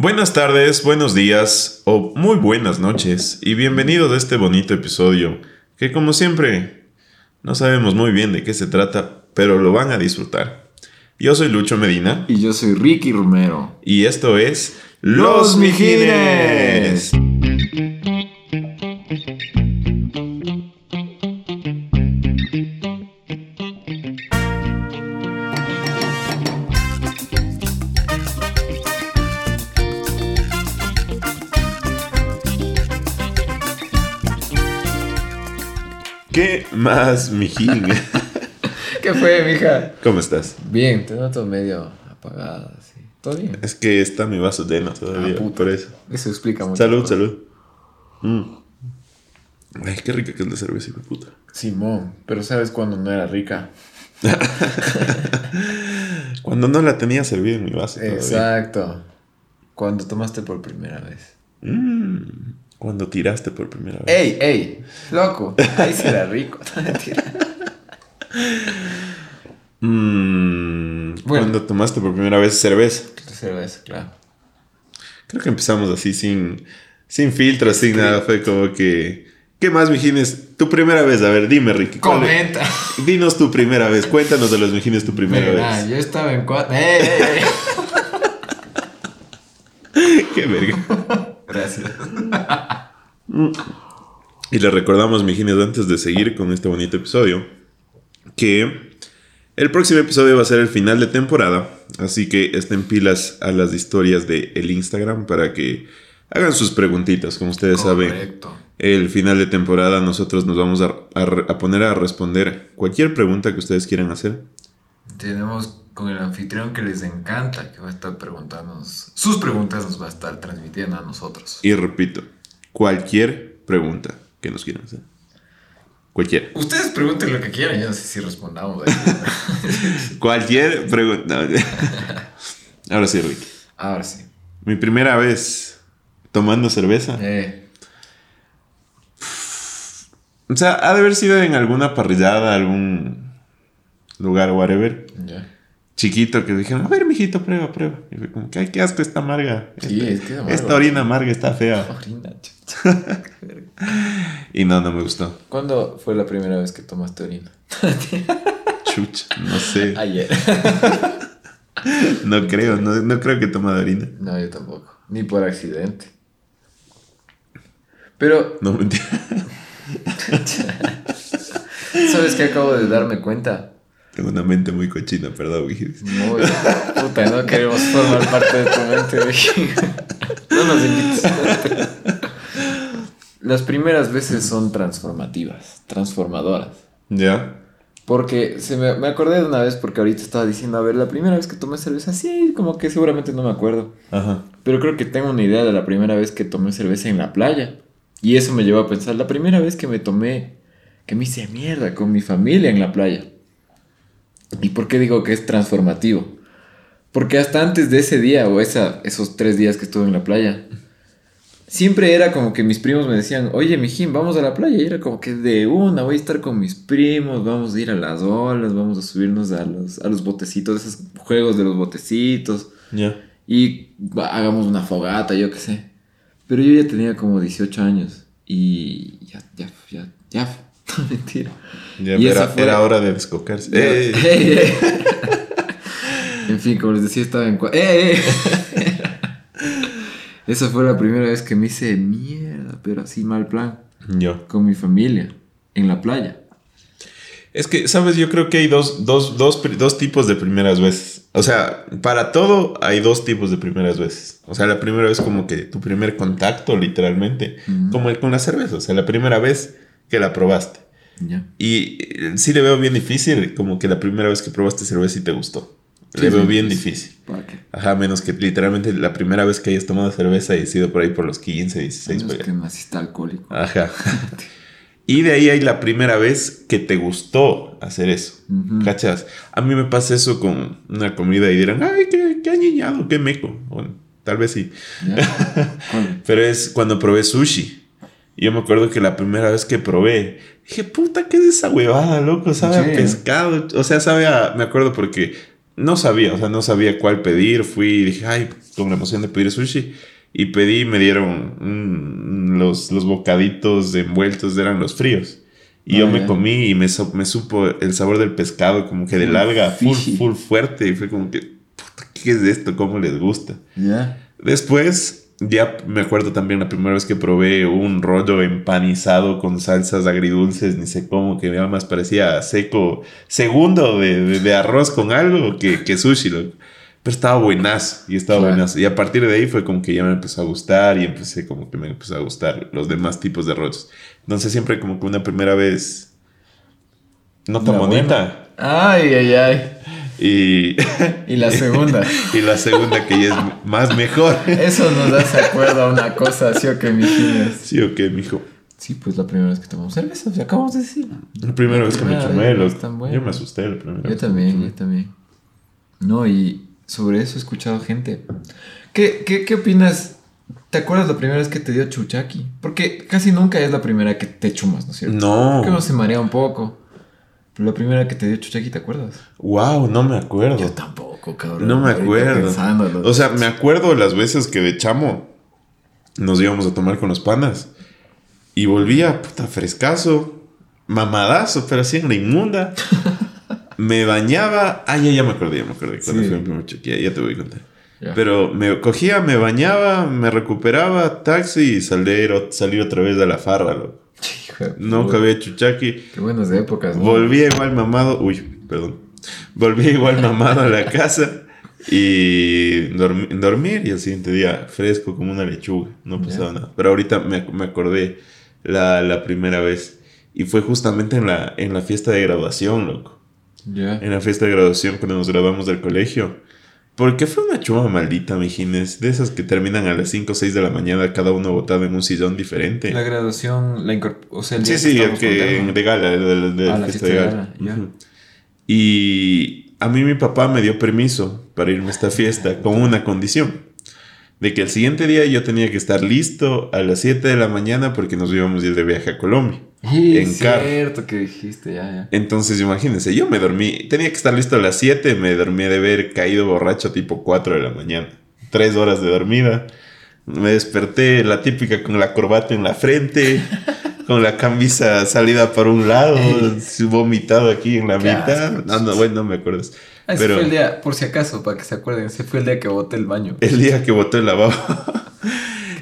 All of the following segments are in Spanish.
Buenas tardes, buenos días o muy buenas noches y bienvenidos a este bonito episodio que como siempre no sabemos muy bien de qué se trata, pero lo van a disfrutar. Yo soy Lucho Medina Y yo soy Ricky Romero. y esto es Los Mijines. Más, mijín? ¿Qué fue, mija? ¿Cómo estás? Bien, te noto medio apagada, así. ¿Todo bien? Es que está mi vaso lleno todavía, Ah, por eso. Eso explica mucho. Salud, salud. Mm. Ay, qué rica que es la cerveza, hijo puta. Simón, pero ¿sabes cuándo no era rica? Cuando no la tenía servida en mi vaso. todavía. Exacto. Cuando tomaste por primera vez. Mm. Cuando tiraste por primera vez. ¡Ey, ey! Loco, ahí sí era rico. Mm. Bueno. Cuando tomaste por primera vez cerveza. Cerveza, claro. Creo que empezamos así sin, sin filtros, sin nada. Fue como que. ¿Qué más, mijines? Tu primera vez. A ver, dime, Ricky. Comenta. Dinos tu primera vez. Cuéntanos de los mijines tu primera Mira, vez. yo estaba en cuatro. ¡Ey, ey, ey! Qué verga. Gracias. Y les recordamos, mijines, antes de seguir con este bonito episodio, que el próximo episodio va a ser el final de temporada. Así que estén pilas a las historias de el Instagram para que hagan sus preguntitas. Como ustedes saben, Correcto. el final de temporada nosotros nos vamos a, a re- a poner a responder cualquier pregunta que ustedes quieran hacer. Tenemos con el anfitrión que les encanta, que va a estar preguntándonos. Sus preguntas nos va a estar transmitiendo a nosotros. Y repito, cualquier pregunta que nos quieran hacer. Cualquier. Ustedes pregunten lo que quieran, yo no sé si respondamos. ahí. Cualquier pregunta. Ahora sí, Ricky. Ahora sí. Mi primera vez tomando cerveza. Eh, O sea, ha de haber sido en alguna parrillada, algún lugar, whatever. ya. Chiquito que dijeron, a ver, mijito, prueba, prueba. Y fue como ay, qué asco, está amarga. Sí, Esta- es que es amargo. Esta orina amarga está fea. Orina. Y no, no me gustó. ¿Cuándo fue la primera vez que tomaste orina? Chucha, no sé. Ayer. No creo, no, no creo que toma de orina. No, yo tampoco. Ni por accidente. Pero, No, mentira. ¿sabes qué acabo de darme cuenta? Tengo una mente muy cochina, perdón. Muy, puta, no queremos formar parte de tu mente. No nos invites. Las primeras veces son transformativas, transformadoras. ¿Ya? Porque se me, me acordé de una vez porque ahorita estaba diciendo, a ver, la primera vez que tomé cerveza, sí, como que seguramente no me acuerdo. Ajá. Pero creo que tengo una idea de la primera vez que tomé cerveza en la playa. Y eso me llevó a pensar, la primera vez que me tomé, que me hice mierda con mi familia en la playa. ¿Y por qué digo que es transformativo? Porque hasta antes de ese día o esa, esos tres días que estuve en la playa, siempre era como que mis primos me decían, oye, mijín, vamos a la playa. Y era como que de una, voy a estar con mis primos, vamos a ir a las olas, vamos a subirnos a los, a los botecitos, esos juegos de los botecitos. Ya. Y hagamos una fogata, yo qué sé. Pero yo ya tenía como 18 años y ya, ya, ya, ya. Mentira. Ya Y era, fue- era hora de descocarse. Ya- ¡Ey! ¡Ey, ey! en fin, como les decía, estaba en... cua- ¡Ey, ey! Esa fue la primera vez que me hice mierda, pero así mal plan, Yo. con mi familia, en la playa. Es que, ¿sabes? Yo creo que hay dos, dos, dos, dos tipos de primeras veces. O sea, para todo hay dos tipos de primeras veces. O sea, la primera vez como que tu primer contacto, literalmente, como el con la cerveza. O sea, la primera vez que la probaste. Y eh, sí le veo bien difícil, como que la primera vez que probaste cerveza y te gustó. Sí, le veo bien bien difícil. difícil. ¿Para qué? Ajá, menos que literalmente la primera vez que hayas tomado cerveza y sido por ahí por los 15, 16. Es por ahí. que naciste alcohólico. Ajá. Y de ahí hay la primera vez que te gustó hacer eso. ¿Cachas? A mí me pasa eso con una comida y dirán, ay, qué, qué añiñado, qué meco. Bueno, tal vez sí. Pero es cuando probé sushi. Y yo me acuerdo que la primera vez que probé, dije, puta, ¿qué es esa huevada, loco? Sabe Sí. a pescado. O sea, sabe a. Me acuerdo porque no sabía, o sea, no sabía cuál pedir. Fui y dije, ay, con la emoción de pedir sushi. Y pedí, me dieron los, los bocaditos envueltos, eran los fríos. Y Ah, yo me ya. comí y me, me supo el sabor del pescado, como que del Full alga, full, full fuerte. Y fue como que, puta, ¿qué es esto? ¿Cómo les gusta? Después, ya me acuerdo también la primera vez que probé un rollo empanizado con salsas agridulces, ni sé cómo, que nada más parecía seco, segundo de, de- de arroz con algo que, que sushi. loco. Pero estaba buenazo y estaba Claro. buenazo. Y a partir de ahí fue como que ya me empezó a gustar y empecé como que me empezó a gustar los demás tipos de rollos. Entonces siempre como que una primera vez no tan bonita. Ay, ay, ay. Y, Y la segunda. y la segunda que ya es más mejor. Eso nos hace acuerdo a una cosa, ¿sí o qué, mijines? ¿Sí o qué, mijo? Sí, pues la primera vez que tomamos cerveza, ya acabamos de decir. La primera vez que me loco. tan bueno. yo me asusté la primera Yo vez. también, yo también. No, y sobre eso he escuchado gente. ¿Qué, qué, qué opinas? ¿Te acuerdas la primera vez que te dio chuchaki? Porque casi nunca es la primera que te chumas, ¿no es cierto? No. Porque uno se marea un poco. La primera que te dio chuchaki, ¿te acuerdas? Wow, no me acuerdo. Yo tampoco, cabrón. No me acuerdo. O sea, me acuerdo las veces que de chamo nos íbamos a tomar con los panas. Y volvía, puta, frescazo, mamadazo, pero así en la inmunda. me bañaba. Ah, ya, ya me acordé, ya me acordé. Cuando Sí. fue mi primer ya, ya te voy a contar. Ya. Pero me cogía, me bañaba, me recuperaba, taxi y salir, salir otra vez de la farra, loco. Hijo Nunca puta. había chuchaqui. Qué buenas épocas, ¿no? Volví igual mamado. Uy, perdón. Volví igual mamado a la casa y dormi- dormir y el siguiente día fresco como una lechuga. No pasaba nada. Pero ahorita me, me acordé la, la primera vez y fue justamente en la, en la fiesta de graduación, loco. Ya. En la fiesta de graduación cuando nos graduamos del colegio. Porque fue una chuma maldita, mijines. De esas que terminan a las 5 o 6 de la mañana, cada uno botado en un sillón diferente. La graduación, la o sea, el día Sí, sí, el que de gala, de, de- de Ah, la fiesta fiesta de gala. Y a mí mi papá me dio permiso para irme a esta fiesta con una condición. De que el siguiente día yo tenía que estar listo a las 7 de la mañana porque nos íbamos a ir de viaje a Colombia. Sí, en es carro. cierto que dijiste, ya, ya. Entonces imagínense, yo me dormí, tenía que estar listo a las 7, me dormí de haber caído borracho tipo 4 de la mañana. Tres horas de dormida. Me desperté la típica con la corbata en la frente, con la camisa salida por un lado, vomitado aquí en la mitad. No, no, bueno, no me acuerdas. Ah, ese Pero fue el día, por si acaso, para que se acuerden, ese fue el día que boté el baño. el día que boté el lavabo.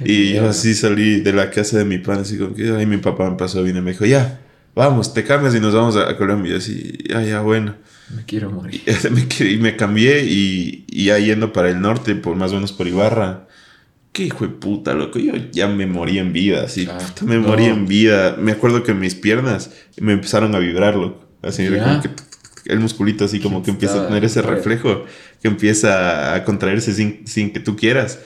Y yo así salí de la casa de mi pan, así como que ahí mi papá me pasó, vino y me dijo, ya, vamos, te cambias y nos vamos a, Colombia. Y yo así, ya, ya, bueno. Me quiero morir. Y me, quedé- y me cambié y, y ya yendo para el norte, por más o menos por Ibarra. Qué hijo de puta, loco. Yo ya me morí en vida, así. Puta, me No. morí en vida. Me acuerdo que mis piernas me empezaron a vibrar, loco. Así, como que el musculito así como que empieza a tener ese reflejo, que empieza a contraerse sin, sin que tú quieras.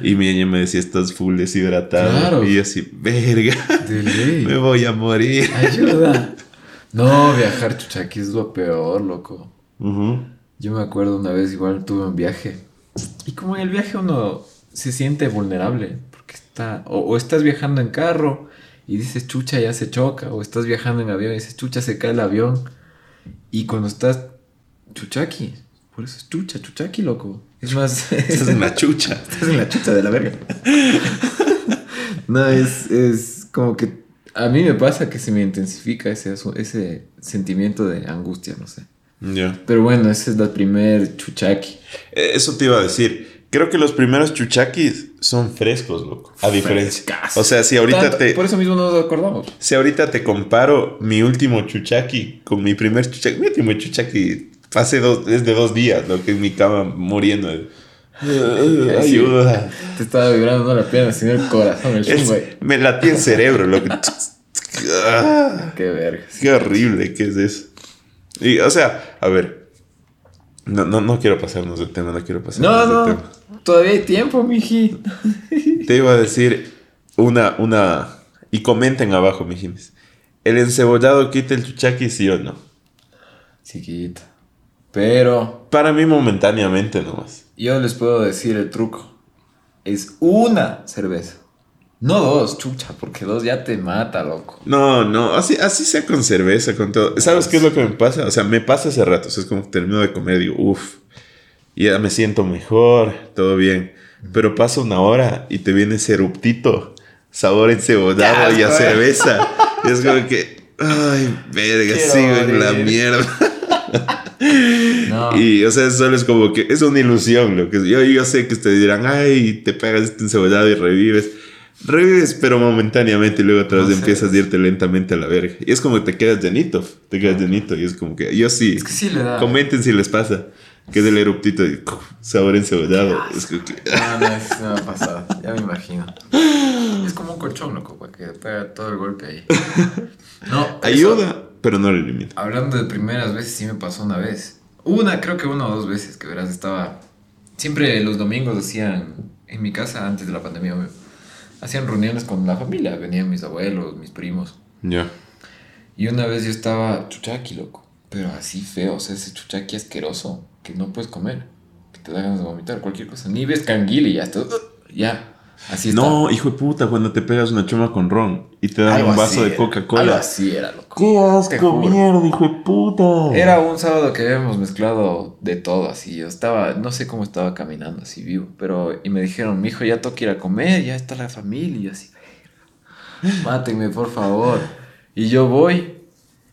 Y mi niña me decía, estás full deshidratado. Claro. Y yo así, verga, De ley. me voy a morir. Ayuda. No, viajar chuchaqui es lo peor, loco. Yo me acuerdo una vez igual tuve un viaje. Y como en el viaje uno se siente vulnerable. Porque está. O, o estás viajando en carro y dices chucha ya se choca. O estás viajando en avión y dices chucha se cae el avión. Y cuando estás chuchaqui. Por eso es chucha, chuchaqui, loco. Es más. Estás en la chucha. Estás en la chucha de la verga. no, es, es como que a mí me pasa que se me intensifica ese, ese sentimiento de angustia, no sé. Ya. Pero bueno, esa es la primer chuchaqui. Eh, Eso te iba a decir. Creo que los primeros chuchaquis son frescos, loco. A diferencia. O sea, si ahorita Tanto- te. Por eso mismo no nos acordamos. Si ahorita te comparo mi último chuchaqui con mi primer chuchaqui. Mi último chuchaqui hace dos, es de dos días, lo que en mi cama muriendo. Ayuda. Te estaba vibrando la pierna, sino el corazón, el Es- me latía el cerebro, loco. Ah, Qué verga. Qué horrible que es eso. Y, o sea, a ver. No, no, no quiero pasarnos del tema, no quiero pasarnos No, del no. tema. Todavía hay tiempo, miji. Te iba a decir una, una, y comenten abajo, mijines. ¿El encebollado quita el chuchaqui, sí o no? Chiquita. Pero Para mí momentáneamente nomás. yo les puedo decir el truco. Es una cerveza. No dos, chucha, porque dos ya te mata, loco. No, no, así, así sea con cerveza, con todo. ¿Sabes qué es lo que me pasa? O sea, me pasa hace rato. O sea, es como que termino de comer y digo, uff. ya me siento mejor, todo bien. Pero pasa una hora y te viene ese eruptito, sabor encebollado y a cerveza. Y es como que, ay, verga, Quiero sigo en la mierda. No. Y, o sea, solo es como que es una ilusión. Lo que yo, yo sé que ustedes dirán, ay, te pegas este encebollado y revives. Revives, pero momentáneamente, y luego otra vez No sé. empiezas a irte lentamente a la verga. Y es como que te quedas llenito, te quedas llenito. Y es como que yo sí. Es que sí le da. Comenten si les pasa. Que es el eruptito de sabor encebollado. Es como que. No, no, eso no me ha pasado. Ya me imagino. Es como un colchón, loco, para que pega todo el golpe ahí. No, eso- Ayuda, pero no lo elimina. Hablando de primeras veces, sí me pasó una vez. Una, creo que una o dos veces, que verás, estaba... Siempre los domingos hacían, en mi casa, antes de la pandemia, obvio, hacían reuniones con la familia. Venían mis abuelos, mis primos. Ya. Y una vez yo estaba chuchaqui, loco. Pero así feo, o sea, ese chuchaqui asqueroso que no puedes comer. Que te da ganas de vomitar, cualquier cosa. Ni ves canguil y ya está. Ya. Así está. No, hijo de puta, cuando te pegas una chuma con ron y te dan Algo un vaso de. Coca-Cola. Algo así era, loco. ¡Qué asco, mierda, hijo de puta! Era un sábado que habíamos mezclado de todo, así. Yo estaba, no sé cómo estaba caminando así vivo, pero. Y me dijeron, mi hijo, ya toca ir a comer, ya está la familia. Y yo así, mátenme, por favor. Y yo voy.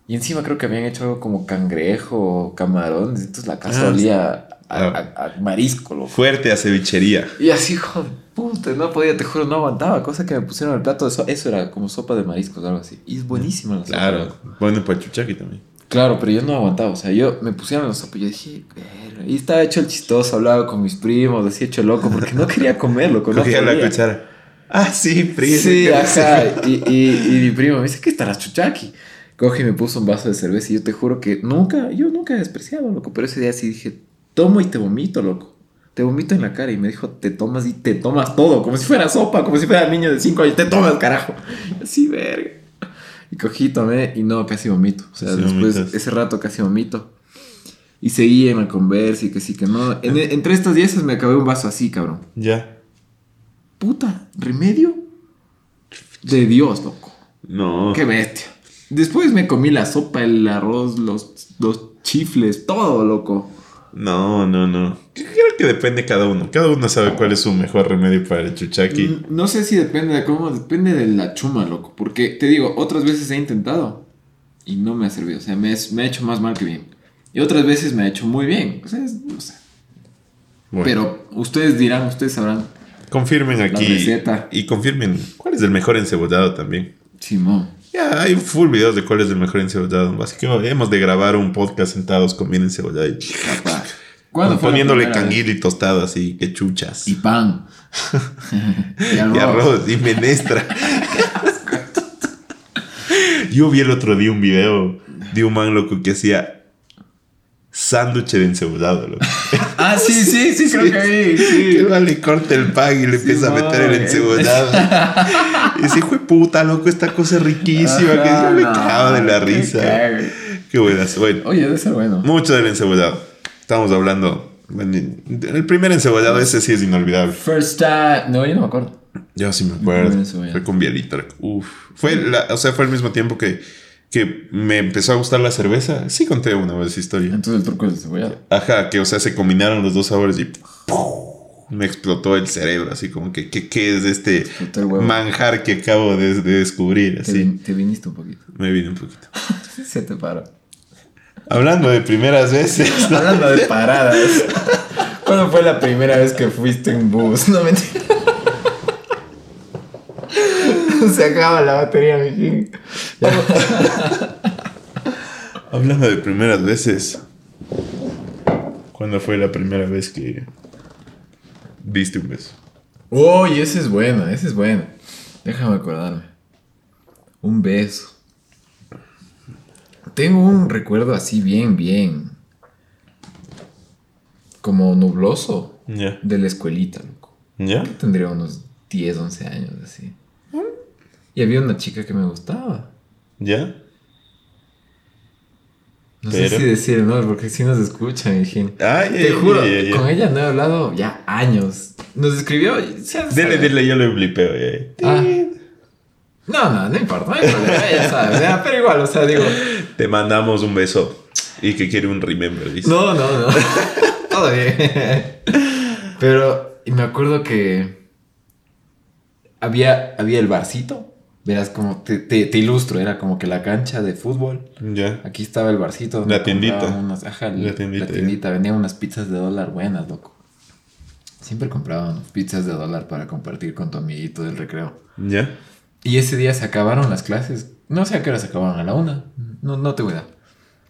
Y encima creo que habían hecho algo como cangrejo o camarón. Entonces la casa Ah, olía a, a- a marisco, loco. Fuerte a cevichería. Y así, hijo de puta, no podía, te juro, no aguantaba. Cosa que me pusieron el plato de so- Eso era como sopa de mariscos o algo así. Y es buenísima la sopa. Claro. Bueno, para chuchaqui también. Claro, pero yo no aguantaba, o sea, yo me pusieron la sopa y yo dije, "Verga", y estaba hecho el chistoso, hablaba con mis primos, decía hecho loco, porque no quería comer, loco, no Cogía la cuchara. Ah, sí, primo. Sí, ¿qué ajá, y, y mi primo me dice, ¿qué estarás chuchaqui? Coge y me puso un vaso de cerveza y yo te juro que nunca, yo nunca he despreciado, loco, pero ese día sí dije, tomo y te vomito, loco. Te vomito en la cara y me dijo, te tomas y te tomas todo, como si fuera sopa, como si fuera niño de 5 años, te tomas, carajo. Así, verga. Y cogí, tomé y no, casi vomito. O sea, Casi después, vomitas. ese rato casi vomito. Y seguí en la conversa y que sí, que no. En- entre estas diez me acabé un vaso así, cabrón. Ya. Puta, remedio de Dios, loco. No. Qué bestia. Después me comí la sopa, el arroz, los, los chifles, todo, loco. No, no, no. Creo que depende cada uno. Cada uno sabe cuál es su mejor remedio para el chuchaqui. Mm, No sé si depende de cómo, depende de la chuma, loco. Porque te digo, otras veces he intentado y no me ha servido. O sea, me, es- me ha hecho más mal que bien. Y otras veces me ha hecho muy bien. O sea, es- no sé. Bueno, Pero ustedes dirán, ustedes sabrán. confirmen aquí. receta. Y confirmen cuál es el mejor encebollado también. Simón. Ya, hay full videos de cuál es el mejor encebollado. Así que hemos de grabar un podcast sentados comiendo encebollado y Capaz. ¿Cuándo fue la poniéndole canguil y tostado así, que chuchas. Y pan. y Y arroz. y menestra. Yo vi el otro día un video de un man loco que hacía sándwich de encebollado, loco. Ah, sí, sí, sí, creo que vi. Que Sí. el man le corta el pan y le empieza a meter el encebollado. y dice, hijo de puta, loco, esta cosa es riquísima. que yo me cago de la risa. Qué buenas. Bueno, Oye, debe ser bueno. mucho del encebollado. Estamos hablando. El primer encebollado, ese sí es inolvidable. First time. No, yo no me acuerdo. Yo sí me acuerdo. Fue con Bielito. Uf. Fue, la, o sea, fue al mismo tiempo que, que me empezó a gustar la cerveza. Sí conté una vez esa historia. Entonces el truco es el cebollado. Ajá, que o sea, se combinaron los dos sabores y ¡pum! me explotó el cerebro. Así como que, ¿qué, es este manjar que acabo de, de descubrir? Te, Así. vin- te viniste un poquito. Me vine un poquito. Se te paró. Hablando de primeras veces. Hablando de paradas. ¿Cuándo fue la primera vez que fuiste en bus? No mentira. Se acaba la batería, mijín. Hablando de primeras veces. ¿Cuándo fue la primera vez que viste un beso? Uy, ese es bueno, ese es bueno. Déjame acordarme. Un beso. Tengo un recuerdo así bien, bien. Como nubloso Ya. de la escuelita, loco. ¿Ya? Tendría unos 10, 11 años así. Y había una chica que me gustaba. ¿Ya? No Pero- sé si decir el nombre porque si nos escuchan. Ay, Te ay, juro, ay, ay, ay. con ella no he hablado ya años. Nos escribió. Dile, dile, yo le blipeo. eh. Ah. No, no, no importa, no hay problema, ya sabes, pero igual, o sea, digo, Te mandamos un beso. Y que quiere un remember, dice. no, no, no. todo bien. Pero, y me acuerdo que había, había el barcito. Verás como te, te, te ilustro, era como que la cancha de fútbol. Ya. Aquí estaba el barcito. La tiendita. unas- ajá, La la tiendita, tiendita. Vendía unas pizzas de dólar buenas, loco. Siempre compraban pizzas de dólar para compartir con tu amiguito del recreo. Ya. Y ese día se acabaron las clases. No sé a qué hora se acabaron, a la una. No, no te voy a dar.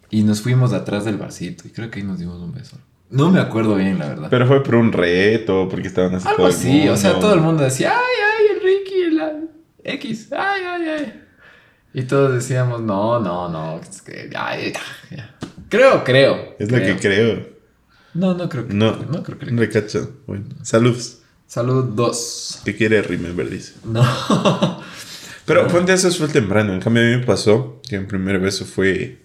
Y nos fuimos atrás del barcito. Y creo que ahí nos dimos un beso. No me acuerdo bien, la verdad. Pero fue por un reto, porque estaban así Algo todo el así, o sea, todo el mundo decía, ay, ay, el Ricky, el X, ay, ay, ay. Y todos decíamos, no, no, no, es que, ay, ya. Creo, creo. Es lo que creo. No, no creo que. No, no creo que. No le cacho. Bueno, saludos. Salud 2. ¿Qué quiere Remember? Dice. No. Pero ponte eso fue temprano. En cambio, a mí me pasó que mi primer beso fue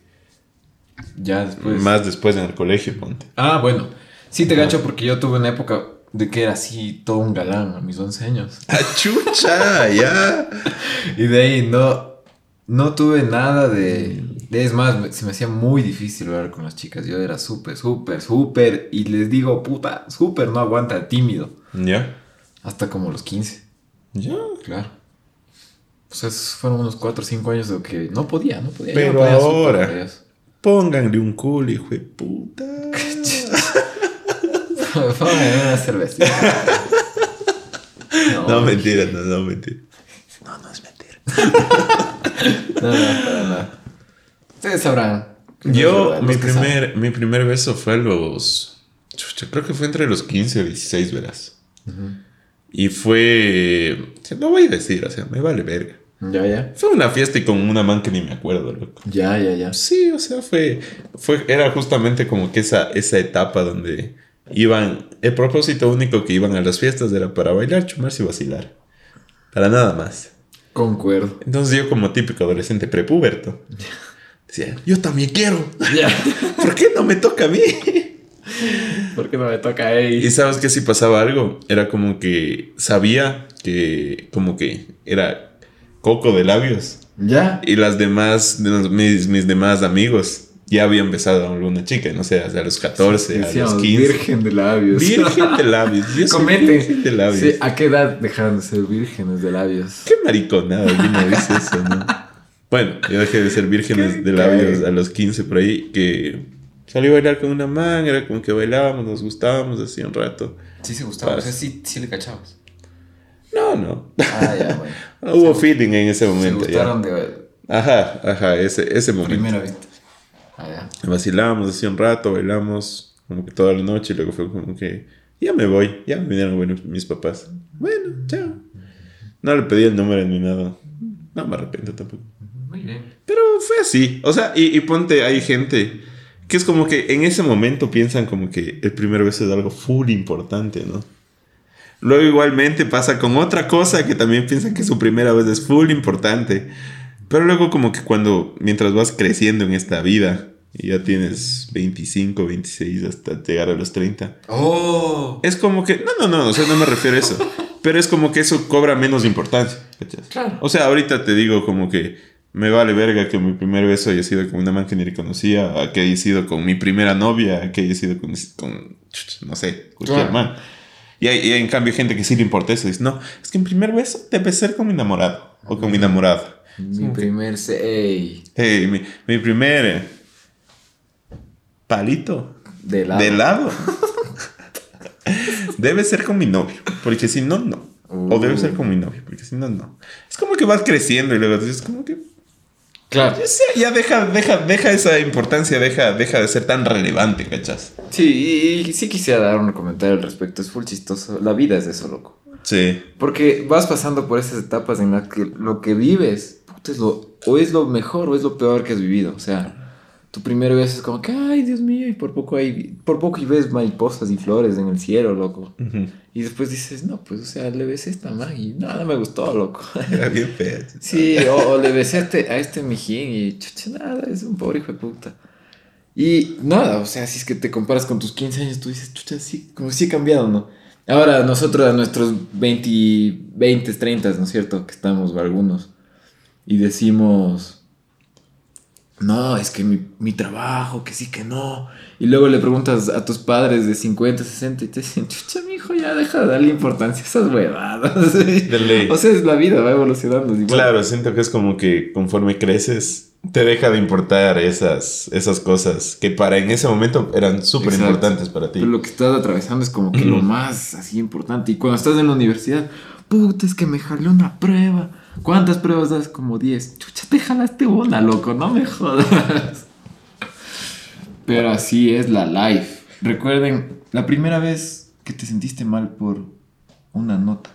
ya después. más después en el colegio, ponte. Ah, bueno. Sí te gacho porque yo tuve una época de que era así todo un galán a mis 11 años. ¡Ah, chucha! ¡Ya! Y de ahí no, no tuve nada de, Es más, se me hacía muy difícil hablar con las chicas. Yo era súper, súper, súper. Y les digo, puta, súper no aguanta, tímido. ¿Ya? Hasta como los 15, ¿Ya? claro. O sea, esos fueron unos 4 o 5 años de que no podía, no podía. yo Pero no podía ahora-. Pónganle un culo, hijo de puta. Póngame una cervecita. No, mentira, no, no, mentira. No, no es mentira. no, no, para nada. Ustedes sabrán. Yo, mi que saben. primer, mi primer beso fue a los. Chucha, creo que fue entre los 15 o 16, verás. Y fue. No voy a decir, o sea, me vale verga. Ya, ya. Fue una fiesta y con una man que ni me acuerdo, loco. Ya, ya, ya. Sí, o sea, fue, fue era justamente como que esa, esa etapa donde iban, el propósito único que iban a las fiestas era para bailar, chumarse y vacilar. Para nada más. Concuerdo. Entonces yo como típico adolescente prepuberto, decía, yo también quiero. Ya. ¿Por qué no me toca a mí? ¿Por qué no me toca ahí? Y sabes que si pasaba algo, era como que sabía que como que era coco de labios. Ya. Y las demás, mis, mis demás amigos ya habían besado a alguna chica, no sé, a los 14, a los Decíamos, 15. Virgen de labios. Virgen de labios. Yo virgen de labios. Sí, ¿A qué edad dejaron de ser vírgenes de labios? Qué mariconada, ¿quién me dice eso, no? Bueno, yo dejé de ser vírgenes ¿Qué? de labios a los 15 por ahí, que salí a bailar con una man, era como que bailábamos, nos gustábamos así un rato. Sí se gustaba. Para- O sea, sí, sí le cachabas. No, no. Ah, ya, bueno. No hubo feeling en ese Se momento. ya. gustaron de Ajá, ajá, ese, ese momento. primera vista. Ah, ya. Vacilábamos así un rato, bailamos como que toda la noche y luego fue como que ya me voy, ya me vinieron mis papás. Bueno, chao. No le pedí el número ni nada. No me arrepiento tampoco. Muy bien. Pero fue así. O sea, y, y ponte, hay gente que es como que en ese momento piensan como que el primer beso es algo full importante, ¿no? Luego igualmente pasa con otra cosa que también piensan que su primera vez es full importante. Pero luego como que cuando, mientras vas creciendo en esta vida y ya tienes 25, 26 hasta llegar a los 30, ¡Oh! es como que, no, no, no, o sea, no me refiero a eso. Pero es como que eso cobra menos importancia. ¿cachas? Claro. O sea, ahorita te digo como que me vale verga que mi primer beso haya sido con una man que ni conocía, a que haya sido con mi primera novia, a que haya sido con, con no sé, cualquier Claro. man. Y hay, y hay, en cambio gente que sí le importa eso. Dice, no, es que en primer beso debe ser con mi enamorado o con mi enamorada. Mi primer se... Hey, mi, mi primer eh, palito De lado. de lado. debe ser con mi novio, porque si no, no. O debe ser con mi novio, porque si no, no. Es como que vas creciendo y luego dices, como que Claro. ya, deja, deja, deja esa importancia, deja, deja de ser tan relevante, ¿cachas? Sí, y, y sí quisiera dar un comentario al respecto. Es full chistoso. La vida es eso, loco. Sí. Porque vas pasando por esas etapas en las que lo que vives puta, es lo, o es lo mejor o es lo peor que has vivido. O sea, tu primera vez es como que, ay, Dios mío, y por poco hay, por poco y ves mariposas y flores en el cielo, loco. Y después dices, no, pues, o sea, le besé a esta man y nada me gustó, loco. Era bien fea. Sí, o, o le besé a este, a este mijín y chucha, nada, es un pobre hijo de puta. Y nada, o sea, si es que te comparas con tus 15 años, tú dices, chucha, sí, como si he cambiado, ¿no? Ahora nosotros a nuestros 20, 20, 30, ¿no es cierto? Que estamos algunos. Y decimos, no, es que mi, mi trabajo, que sí, que no. Y luego le preguntas a tus padres de 50, 60 y te dicen, chucha, mi hijo, ya deja de darle importancia a esas huevadas. De ley. O sea, es la vida, va evolucionando. igual. Claro, siento que es como que conforme creces, te deja de importar esas, esas cosas que para en ese momento eran súper importantes para ti. Pero lo que estás atravesando es como que lo más así importante. Y cuando estás en la universidad, puta, es que me jalé una prueba. ¿Cuántas pruebas das? Como 10. Chucha, te jalaste una, loco, no me jodas. Pero así es la life. Recuerden, la primera vez que te sentiste mal por una nota.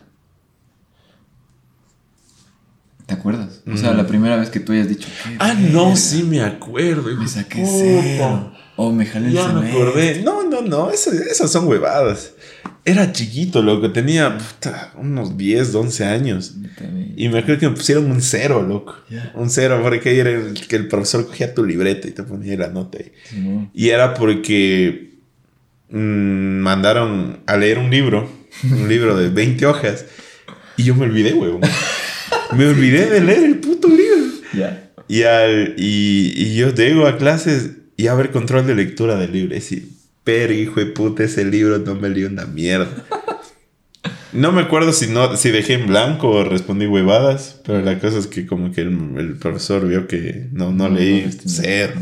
¿Te acuerdas? O sea, la primera vez que tú hayas dicho. "Qué Ah, no, sí me acuerdo. Me saqué cero. O me jalé el Ya me acordé. No, no, no, eso- esas son huevadas. Era chiquito, loco. Tenía puta, unos 10, 11 años. También. Y me acuerdo que me pusieron un cero, loco. Ya. Un cero, porque era el que el profesor cogía tu libreta y te ponía la nota ahí. Sí. Y era porque mm, mandaron a leer un libro, un libro de 20 hojas, y yo me olvidé, huevón. Me olvidé de leer el puto libro. Ya. Y, al, y, y yo llego a clases y a ver control de lectura del libro. Y decir, pero hijo de puta, ese libro no me leí una mierda. No me acuerdo si, no, si dejé en blanco o respondí huevadas, pero la cosa es que como que el, el profesor vio que no, no, leí ni- cero.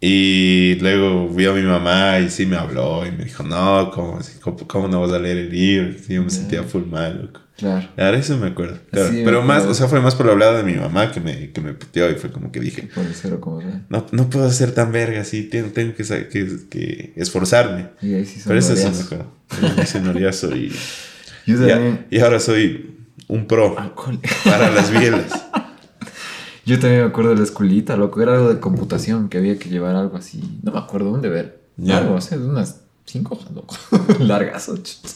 Y luego vio a mi mamá y sí me habló y me dijo, no, ¿cómo? ¿Cómo, cómo no vas a leer el libro? Y yo me sentía full mal, loco. Claro. Ahora eso me acuerdo. claro. Sí, me Pero más, o sea, fue más por la hablada de mi mamá que me, que me puteó y fue como que dije, Por el cero como no, no puedo ser tan verga así, tengo, tengo que, sa- que, que esforzarme. Y ahí sí son Pero eso sí me acuerdo. Hice noriazo y, Yo y, también. y ahora soy un pro Ah, para las bielas. Yo también me acuerdo de la escuelita, loco. Era algo de computación que había que llevar algo así. No me acuerdo, un deber. Ya. Algo, o sea, de unas cinco loco. Largazo. chuta.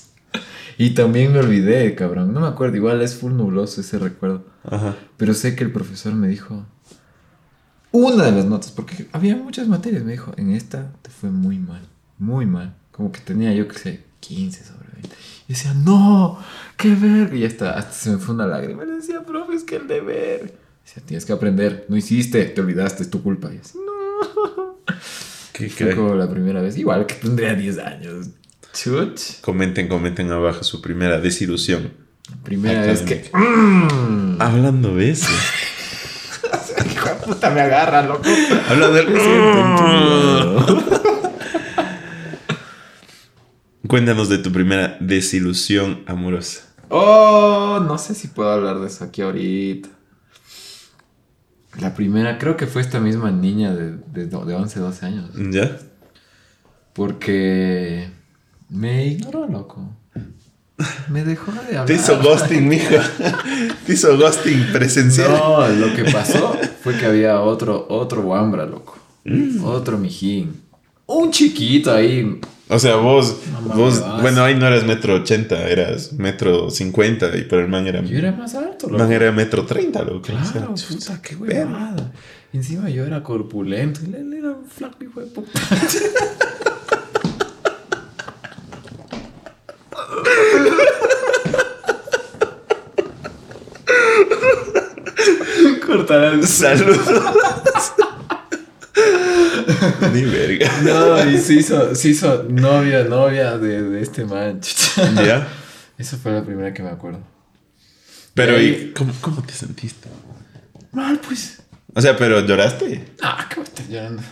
Y también me olvidé, cabrón. No me acuerdo, igual es full nubloso ese recuerdo. Ajá. Pero sé que el profesor me dijo. Una de las notas, porque había muchas materias, me dijo, en esta te fue muy mal, muy mal. Como que tenía yo que sé, 15 sobre 20. Y decía, no, qué verga. Y hasta, hasta se me fue una lágrima. Le decía, profe, es que el deber. Decía, tienes que aprender. No hiciste, te olvidaste, es tu culpa. Y así, no. ¿Qué Fue como la primera vez. Igual que tendría 10 años. Comenten, comenten abajo su primera desilusión. Primera vez que. Mm. Hablando de eso. Hijo de puta, me agarra, loco. Hablando del Cuéntanos de tu primera desilusión amorosa. Oh, no sé si puedo hablar de eso aquí ahorita. La primera, creo que fue esta misma niña de, de, de 11, 12 años. ¿Ya? Porque me ignoró, loco. Me dejó de hablar. Te hizo ghosting, mija. Te hizo ghosting presencial. No, lo que pasó fue que había otro, otro Wambra, loco. Otro mijín. Un chiquito ahí. O sea, vos, vos, bueno, ahí no eras metro ochenta, eras metro cincuenta, y pero el man era, Yo era más alto, el loco. man era metro treinta, loco. Claro, O sea, puta, qué huevada. Encima yo era corpulento él era un flaco hijo de puta. El Saludos. Ni verga. No, y se hizo, se hizo novia, novia de, de este man. ¿Ya? Esa fue la primera que me acuerdo. Pero, ¿y cómo, cómo te sentiste? Mal, pues. O sea, pero lloraste. Ah, ¿qué me estás llorando?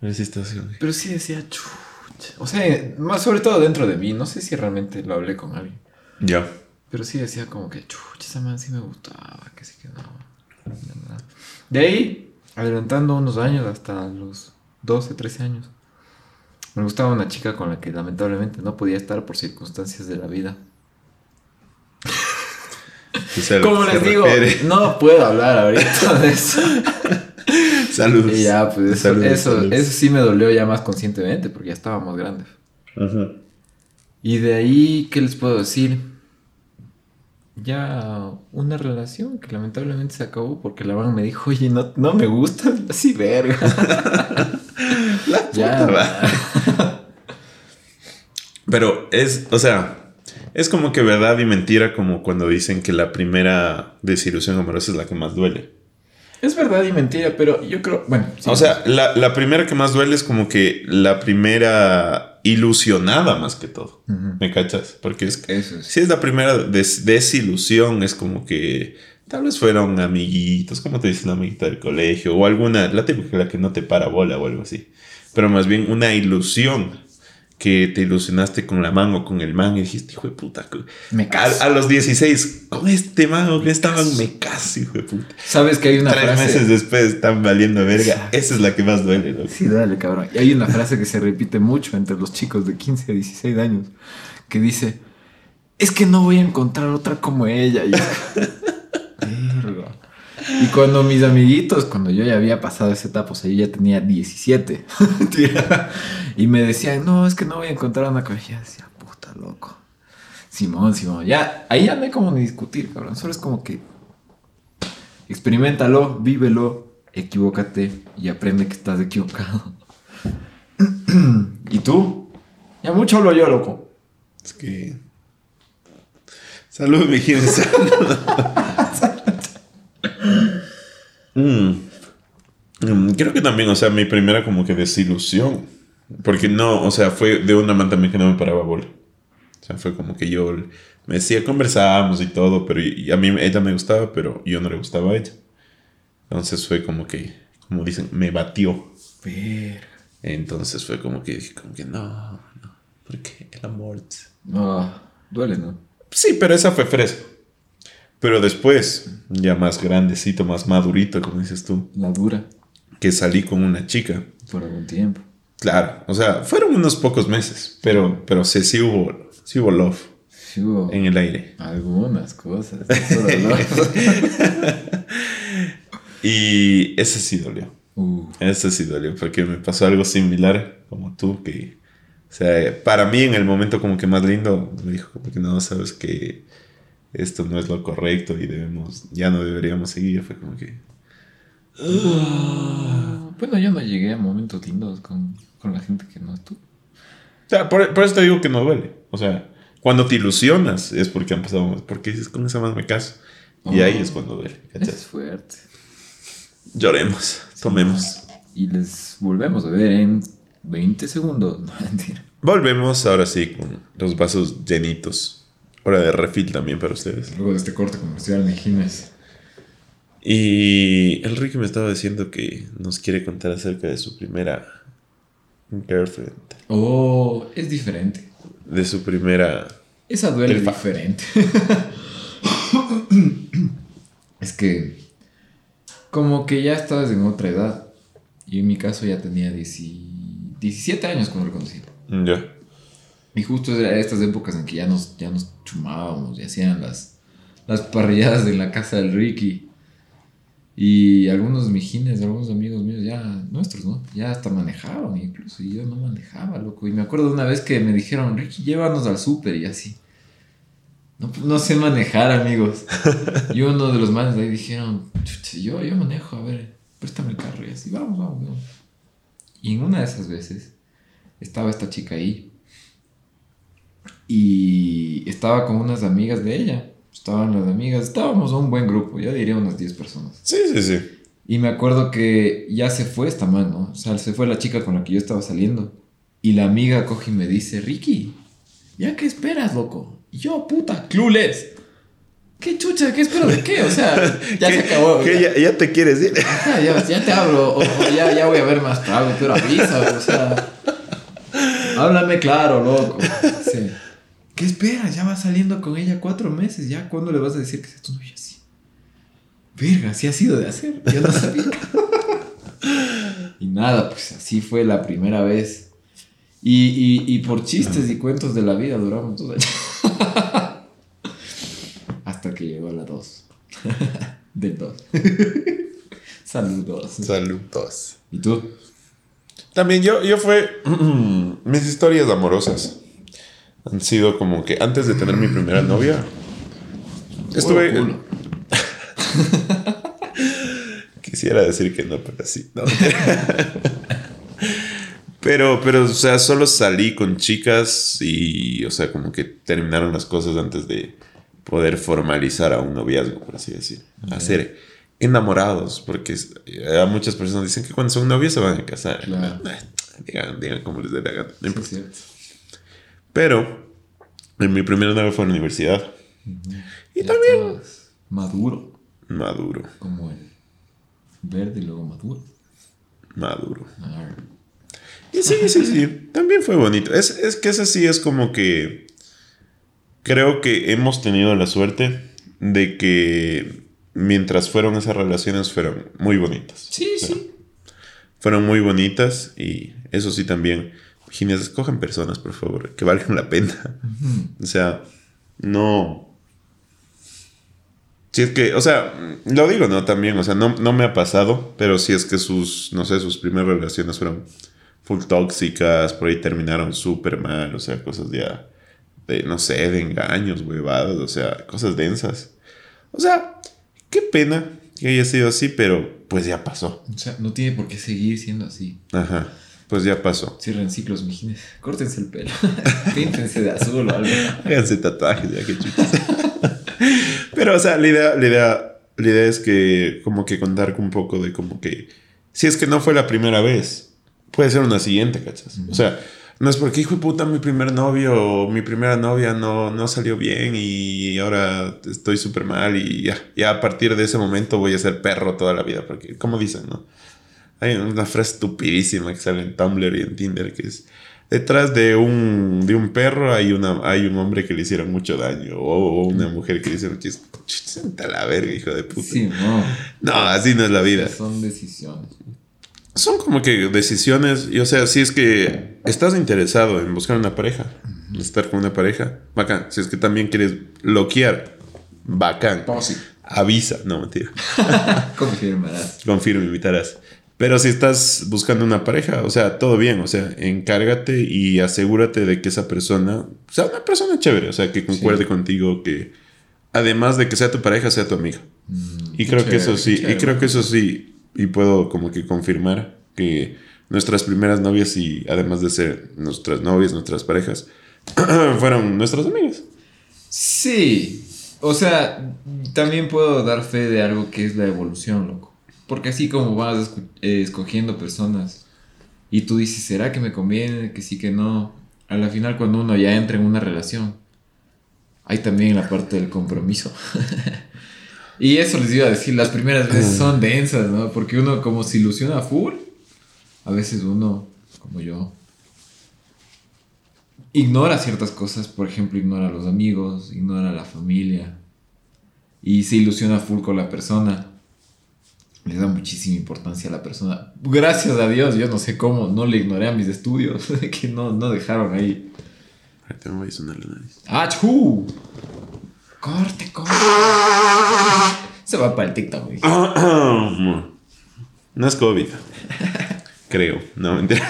Pero sí estás. Pero sí decía, chucha. O sea, más sobre todo dentro de mí. No sé si realmente lo hablé con alguien. Ya. Pero sí decía como que, chucha, esa man sí me gustaba, que sí que no. De ahí, adelantando unos años, hasta los 12, 13 años, me gustaba una chica con la que lamentablemente no podía estar por circunstancias de la vida. Como les digo, refiere. no puedo hablar ahorita de eso. Saludos. Y ya, pues eso, Saludos, eso, saludos. eso sí me dolió ya más conscientemente porque ya estábamos grandes. Ajá. Y de ahí, ¿qué les puedo decir? Ya una relación que lamentablemente se acabó porque la van me dijo, oye, no, no me gusta, así verga. ya, va. Pero es, o sea, es como que verdad y mentira, como cuando dicen que la primera desilusión amorosa es la que más duele. Es verdad y mentira, pero yo creo. Bueno. sí. O sea, la, la primera que más duele es como que la primera ilusionada más que todo. ¿Me cachas? Porque es Eso es. Si es la primera des- desilusión, es como que tal vez fueron amiguitos, como te dice la amiguita del colegio, o alguna, la típica la que no te para bola o algo así. Pero más bien una ilusión que te ilusionaste con la man o con el man y dijiste, hijo de puta. Me A, caso. a los 16, con este man o que estaban, me caso, hijo de puta. Sabes que hay una Tres frase. meses después están valiendo verga. Esa es la que más duele, loco. Sí, dale, cabrón. Y hay una frase que se repite mucho entre los chicos de 15 a 16 años que dice: Es que no voy a encontrar otra como ella. Y. Y cuando mis amiguitos, cuando yo ya había pasado esa etapa, o sea, yo ya tenía 17, Mentira. y me decían: No, es que no voy a encontrar una como ella. Decía, puta loco. Simón, Simón. Ya, ahí ya no hay como ni discutir, cabrón. Solo es como que experimentalo, vívelo, equivócate y aprende que estás equivocado. ¿Y tú? Ya mucho hablo yo, loco. Es que. Salud, mi gente, salud. Mm. Mm, Creo que también, o sea, mi primera como que desilusión. Porque no, o sea, fue de una man también que no me paraba bola. O sea, fue como que yo me decía, conversábamos y todo, pero y- a mí ella me gustaba, pero yo no le gustaba a ella. Entonces fue como que, como dicen, me batió. Entonces fue como que dije, como que no, no, porque el amor. No, duele, ¿no? Sí, pero esa fue fresca. Pero después, ya más grandecito, más madurito, como dices tú, La dura que salí con una chica. por algún tiempo. Claro, o sea, fueron unos pocos meses, pero, pero sí, sí hubo, sí hubo love Sí hubo en el aire. algunas cosas. Y ese sí dolió. Uh, Ese sí dolió, porque me pasó algo similar como tú, que, o sea, para mí en el momento como que más lindo, me dijo como que no, sabes que esto no es lo correcto y debemos, ya no deberíamos seguir, fue como que... bueno, yo no llegué a momentos lindos con, con la gente que no es tú. O sea, por, por eso te digo que no duele, o sea, cuando te ilusionas es porque han pasado, porque dices, con esa más me caso, y ahí es cuando duele, ¿cachai? Es fuerte. Lloremos, tomemos. Y les volvemos a ver en 20 segundos. No, mentira. Volvemos ahora sí con los vasos llenitos. Hora de refill también para ustedes. Luego de este corte comercial, Mejines. Y el Ricky me estaba diciendo que nos quiere contar acerca de su primera girlfriend. Oh, es diferente. De su primera. Esa duele El fa- diferente. es que como que ya estabas en otra edad. Y en mi caso ya tenía 10 17 años cuando lo conocí. Ya. Y justo era estas épocas en que ya nos, ya nos chumábamos y hacían las, las parrilladas en la casa del Ricky. Y algunos mijines, algunos amigos míos ya, nuestros, ¿no? Ya hasta manejaban incluso. Y yo no manejaba, loco. Y me acuerdo de una vez que me dijeron, Ricky, llévanos al súper y así. No, sé manejar, amigos. y uno de los manes de ahí dijeron, "Chucha, yo, yo manejo, a ver, préstame el carro. Y así, vamos, vamos, vamos. Y en una de esas veces estaba esta chica ahí. Y estaba con unas amigas de ella. Estaban las amigas, estábamos un buen grupo, yo diría unas 10 personas. Sí, sí, sí. Y me acuerdo que ya se fue esta mano, o sea, se fue la chica con la que yo estaba saliendo. Y la amiga coge y me dice, Ricky, ¿ya qué esperas, loco? Y yo, puta, clueless. ¿Qué chucha? ¿Qué espero de qué? O sea, ya ¿Qué- se acabó. qué, ya. ya, ya te quieres ir? Ajá, ya, ya te hablo, o, o ya, ya voy a ver más trago, pero avisa, o sea. Háblame claro, loco. Sí. ¿Qué esperas? Ya vas saliendo con ella cuatro meses, ¿ya? ¿Cuándo le vas a decir que es tu novia así? Verga, sí ha sido de hacer, ya no sabía. y nada, pues así fue la primera vez. Y, y, y por chistes y cuentos de la vida duramos dos años. Hasta que llegó la dos. Del dos. Saludos. Saludos. ¿Y tú? También yo, yo fue. mis historias amorosas han sido como que antes de tener mi primera novia. Estuve. Quisiera decir que no, pero sí. no. pero, pero, o sea, solo salí con chicas y, o sea, como que terminaron las cosas antes de poder formalizar a un noviazgo, por así decir. Hacer enamorados, porque eh, a muchas personas dicen que cuando son novios se van a casar. Claro. Digan, digan como les dé la gana. no Sí. Pero en mi primer novio fue en la universidad. Y Ya también Maduro, maduro, como el verde y luego maduro. maduro. Y sí, sí, sí. También fue bonito. Es, es que ese sí es como que. Creo que hemos tenido la suerte de que mientras fueron esas relaciones fueron muy bonitas. Sí, sí. Fueron muy bonitas y eso sí también. Virginia, escojan personas, por favor, que valgan la pena. O sea, no. Si es que, o sea, lo digo, ¿no? También, o sea, no, no me ha pasado, pero si es que sus, no sé, sus primeras relaciones fueron full tóxicas, por ahí terminaron súper mal, o sea, cosas ya, de, no sé, de engaños, huevadas, o sea, cosas densas. O sea, qué pena que haya sido así, pero pues ya pasó. O sea, no tiene por qué seguir siendo así. Ajá, pues ya pasó. Cierren ciclos, mijines. Córtense el pelo. Píntense de azul o algo. Háganse tatuajes, ya que. Pero, o sea, la idea, la idea, la idea es que, como que contar un poco de como que, si es que no fue la primera vez, puede ser una siguiente, ¿cachas? O sea, no es porque, hijo de puta, mi primer novio o mi primera novia no, no salió bien y ahora estoy súper mal y ya, ya a partir de ese momento voy a ser perro toda la vida, porque, como dicen, ¿no? Hay una frase estupidísima que sale en Tumblr y en Tinder que es detrás de un, de un perro hay, una, hay un hombre que le hicieron mucho daño o, o una mujer que le hicieron chis. Sienta la verga, hijo de puta. Sí, no. No, así no es la vida. Son decisiones. Son como que decisiones, y o sea, si es que estás interesado en buscar una pareja, estar con una pareja, bacán. Si es que también quieres bloquear, bacán. Posi. Avisa, no mentira. Confirmarás. confirmo, invitarás. Pero si estás buscando una pareja, o sea, todo bien, o sea, encárgate y asegúrate de que esa persona sea una persona chévere, o sea, que concuerde Sí. contigo, que además de que sea tu pareja, sea tu amiga. y qué creo que eso sí, y creo que eso sí, y puedo como que confirmar que nuestras primeras novias y además de ser nuestras novias, nuestras parejas, fueron nuestras amigas. Sí. O sea, también puedo dar fe de algo que es la evolución, loco. Porque así como vas eh, escogiendo personas y tú dices, ¿será que me conviene? Que sí, que no. A la final, cuando uno ya entra en una relación, hay también la parte del compromiso. y eso les iba a decir, las primeras veces son densas, ¿no? Porque uno como se ilusiona full, a veces uno, como yo, ignora ciertas cosas, por ejemplo, ignora a los amigos, ignora a la familia y se ilusiona full con la persona. Le da muchísima importancia a la persona. Gracias a Dios, yo no sé cómo, no le ignoré a mis estudios, que no, no dejaron ahí. Ahorita me voy a sonar la nariz. ¡Achú! Corte, corte. Se va para el TikTok, güey. No es COVID. Creo. No, mentira.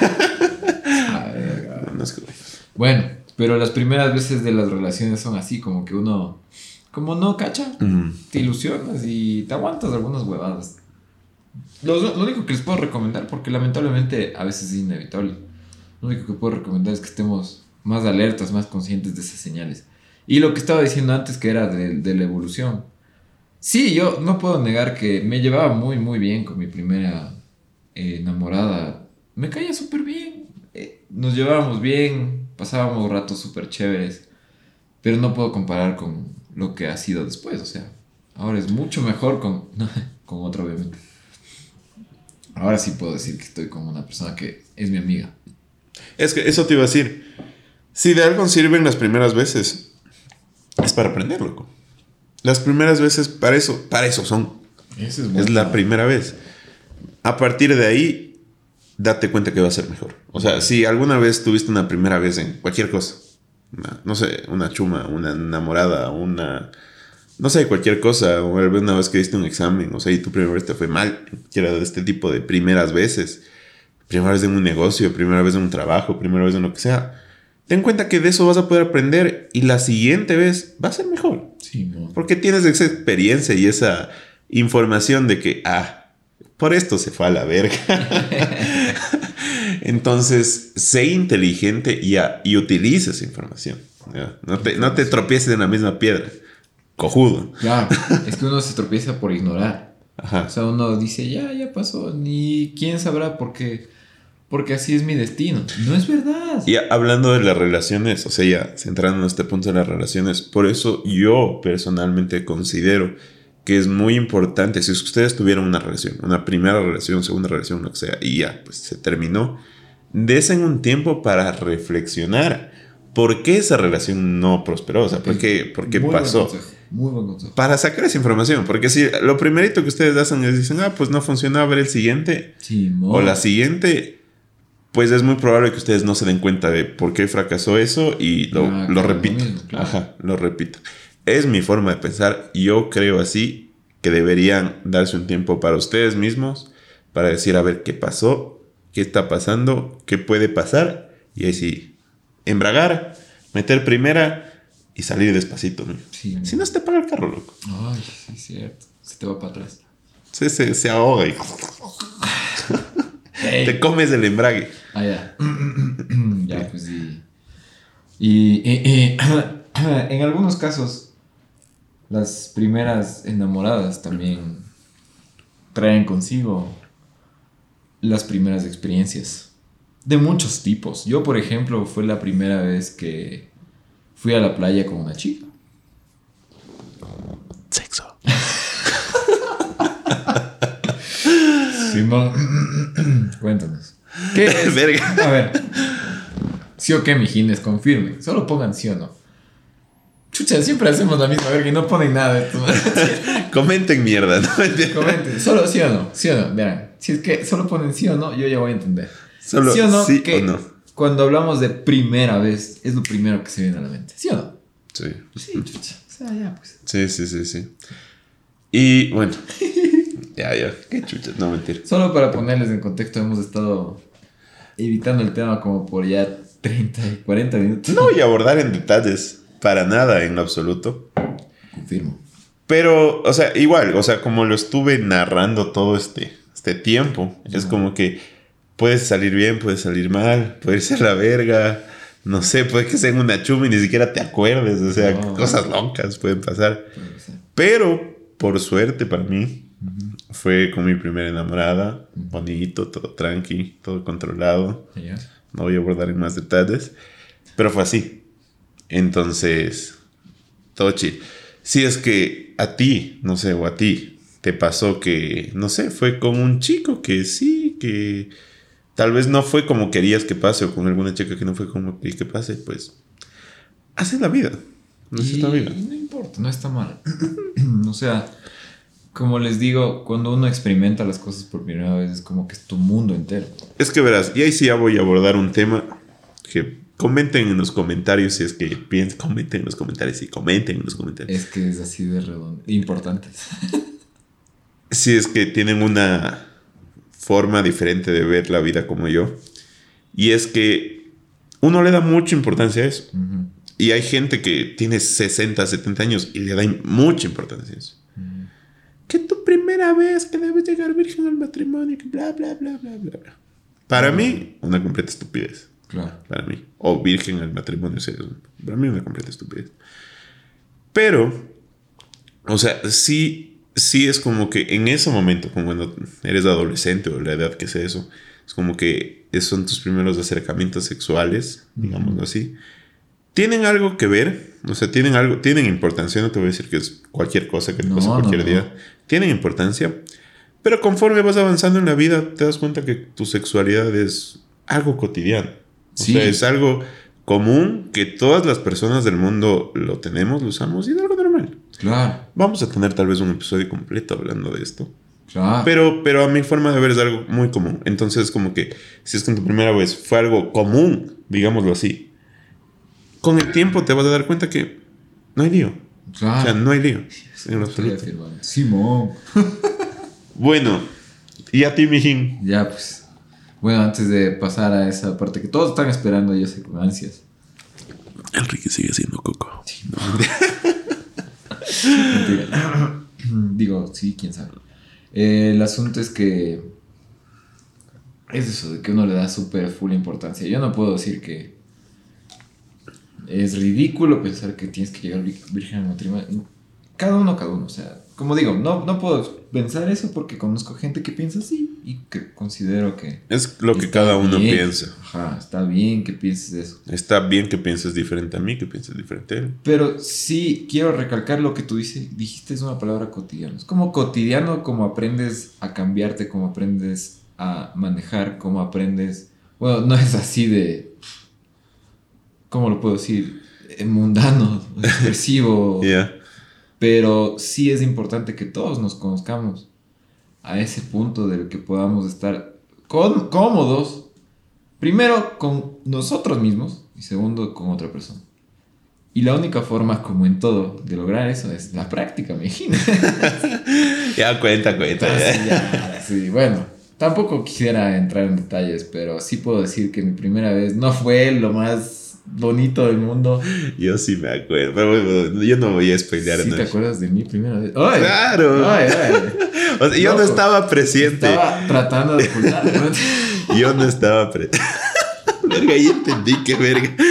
Ver, No es COVID. Bueno, pero las primeras veces de las relaciones son así, como que uno, como no cacha, te ilusionas y te aguantas algunas huevadas. Lo, lo único que les puedo recomendar, porque lamentablemente a veces es inevitable, lo único que puedo recomendar es que estemos más alertas, más conscientes de esas señales. Y lo que estaba diciendo antes, que era de, de la evolución. Sí, yo no puedo negar que me llevaba muy, muy bien con mi primera eh, enamorada. Me caía súper bien. eh, nos llevábamos bien, pasábamos ratos súper chéveres. Pero no puedo comparar con lo que ha sido después. O sea, ahora es mucho mejor con, con otra, obviamente. Ahora sí puedo decir que estoy con una persona que es mi amiga. Es que eso te iba a decir. Si de algo sirven las primeras veces, es para aprender, loco. Las primeras veces, para eso, para eso son. Es, Es la primera vez. A partir de ahí, date cuenta que va a ser mejor. O sea, si alguna vez tuviste una primera vez en cualquier cosa, una- no sé, una chuma, una enamorada, una. No sé, cualquier cosa, o una vez que diste un examen, o sea, y tu primera vez te fue mal, cualquiera de este tipo de primeras veces, primera vez en un negocio, primera vez en un trabajo, primera vez en lo que sea, ten cuenta que de eso vas a poder aprender y la siguiente vez va a ser mejor. Sí. Porque tienes esa experiencia y esa información de que, ah, por esto se fue a la verga. Entonces, sé inteligente y, a- y utiliza esa información. ¿ya? No te, no te tropieces en la misma piedra. Cojudo. Claro, es que uno se tropieza por ignorar. Ajá. O sea, uno dice, ya, ya pasó, ni quién sabrá por qué, porque así es mi destino. No es verdad. Y hablando de las relaciones, o sea, ya centrando en este punto de las relaciones, por eso yo personalmente considero que es muy importante, si ustedes tuvieron una relación, una primera relación, segunda relación, lo que sea, y ya, pues se terminó, desen un tiempo para reflexionar por qué esa relación no prosperó, o sea, por qué, por qué pasó. Muy buen consejo. Para sacar esa información, porque si lo primerito que ustedes hacen es dicen, ah, pues no funcionó, a ver el siguiente, Sí, o la siguiente, pues es muy probable que ustedes no se den cuenta de por qué fracasó eso y lo, Ah, lo claro, lo repitan. mismo, claro. Ajá, lo repitan. Es mi forma de pensar. Yo creo así que deberían darse un tiempo para ustedes mismos, para decir, a ver qué pasó, qué está pasando, qué puede pasar, y ahí sí, embragar, meter primera y salir despacito. ¿no? Sí. Si no, se te paga el carro, loco. Ay, sí, cierto. Se te va para atrás. Se, se, se ahoga y te comes el embrague. Ah, ya. ya, pues sí. Y, y- y en algunos casos, las primeras enamoradas también traen consigo las primeras experiencias de muchos tipos. Yo, por ejemplo, fue la primera vez que fui a la playa con una chica. Sexo. Simón, cuéntanos. ¿Qué es? Verga. A ver. ¿Sí o qué, mijines? Confirmen. Solo pongan sí o no. Chucha, siempre hacemos la misma verga y no ponen nada de esto. Comenten mierda, ¿no? Comenten, solo sí o no. Sí o no. Verán, si es que solo ponen sí o no, yo ya voy a entender. Solo ¿Sí o no? sí que o no. Cuando hablamos de primera vez, es lo primero que se viene a la mente. ¿Sí o no? Sí. Sí, chucha. O sea, ya, pues. Sí, sí, sí, sí. Y bueno. ya, ya. Qué chucha. No, mentira. Solo para ponerles en contexto, hemos estado evitando el tema como por ya 30 y 40 minutos. No voy a abordar en detalles. Para nada, en lo absoluto. Confirmo. Pero, o sea, igual, o sea, como lo estuve narrando todo este, este tiempo, es Ya. como que puede salir bien, puede salir mal, puede ser la verga, no sé, puede que sea en una chuma y ni siquiera te acuerdes, o sea, No. cosas locas pueden pasar. Pero, por suerte para mí, fue con mi primera enamorada, bonito, todo tranqui, todo controlado. No voy a abordar en más detalles, pero fue así. Entonces, todo chill. Si es que a ti, no sé, o a ti, te pasó que, no sé, fue con un chico que sí, que tal vez no fue como querías que pase, o con alguna chica que no fue como querías que pase, pues, así es la vida. Así es la vida. No importa, no está mal. o sea, como les digo, cuando uno experimenta las cosas por primera vez, es como que es tu mundo entero. Es que verás, y ahí sí ya voy a abordar un tema que comenten en los comentarios si es que piensan, comenten en los comentarios y comenten en los comentarios. Es que es así de redondo. Importantes. si es que tienen una forma diferente de ver la vida como yo. Y es que uno le da mucha importancia a eso. Ujú, Y hay gente que tiene 60, 70 años y le da mucha importancia a eso. ujú. Que tu primera vez que debes llegar virgen al matrimonio, que bla, bla, bla, bla, bla, bla. Para mí, una completa estupidez. Claro. Para mí. O virgen al matrimonio, para mí una completa estupidez. Pero, o sea, sí, sí es como que en ese momento, como cuando eres adolescente o la edad que sea eso, es como que esos son tus primeros acercamientos sexuales, digámoslo así. Tienen algo que ver, o sea, tienen algo, tienen importancia, no te voy a decir que es cualquier cosa que te No, pasa no, cualquier no. día. Tienen importancia, pero conforme vas avanzando en la vida, te das cuenta que tu sexualidad es algo cotidiano. O Sí. sea, es algo común que todas las personas del mundo lo tenemos, lo usamos y algo normal. Claro. Vamos a tener tal vez un episodio completo hablando de esto. Claro. Pero, pero a mi forma de ver es algo muy común. Entonces, como que si es que en tu primera vez fue algo común, digámoslo así, con el tiempo te vas a dar cuenta que no hay lío. claro. O sea, no hay lío. En absoluto. Simón. Bueno, y a ti, mijín. Ya, pues. Bueno, antes de pasar a esa parte que todos están esperando, yo sé, con ansias. Enrique sigue siendo coco. Mentira. Digo, sí, quién sabe. El asunto es que. Es eso, de que uno le da súper full importancia. Yo no puedo decir que. Es ridículo pensar que tienes que llegar vir- virgen al matrimonio. cada uno, cada uno. O sea, como digo, no, no puedo pensar eso porque conozco gente que piensa así y que considero que... Es lo que cada uno bien. piensa. Ajá, está bien que pienses eso. Está bien que pienses diferente a mí, que pienses diferente a él. Pero sí quiero recalcar lo que tú dices, dijiste es una palabra cotidiana. Es como cotidiano como aprendes a cambiarte, como aprendes a manejar, como aprendes... Bueno, no es así de... ¿Cómo lo puedo decir? Eh, Mundano, expresivo. Ya. Pero sí es importante que todos nos conozcamos a ese punto del que podamos estar con- cómodos, primero con nosotros mismos y segundo con otra persona. Y la única forma, como en todo, de lograr eso es la práctica, me imagino. Ya, cuenta, cuenta. Así ya, sí, bueno, tampoco quisiera entrar en detalles, pero sí puedo decir que mi primera vez no fue lo más bonito del mundo. Yo sí me acuerdo. Pero bueno, yo no voy a spoilear. ¿Sí ¿no? te acuerdas de mi primera vez? ¡Ay! Claro. ¡Ay, ay! O sea, yo no estaba presente. Estaba tratando de ocultar. ¿no? Yo no estaba presente. verga, ya entendí que verga.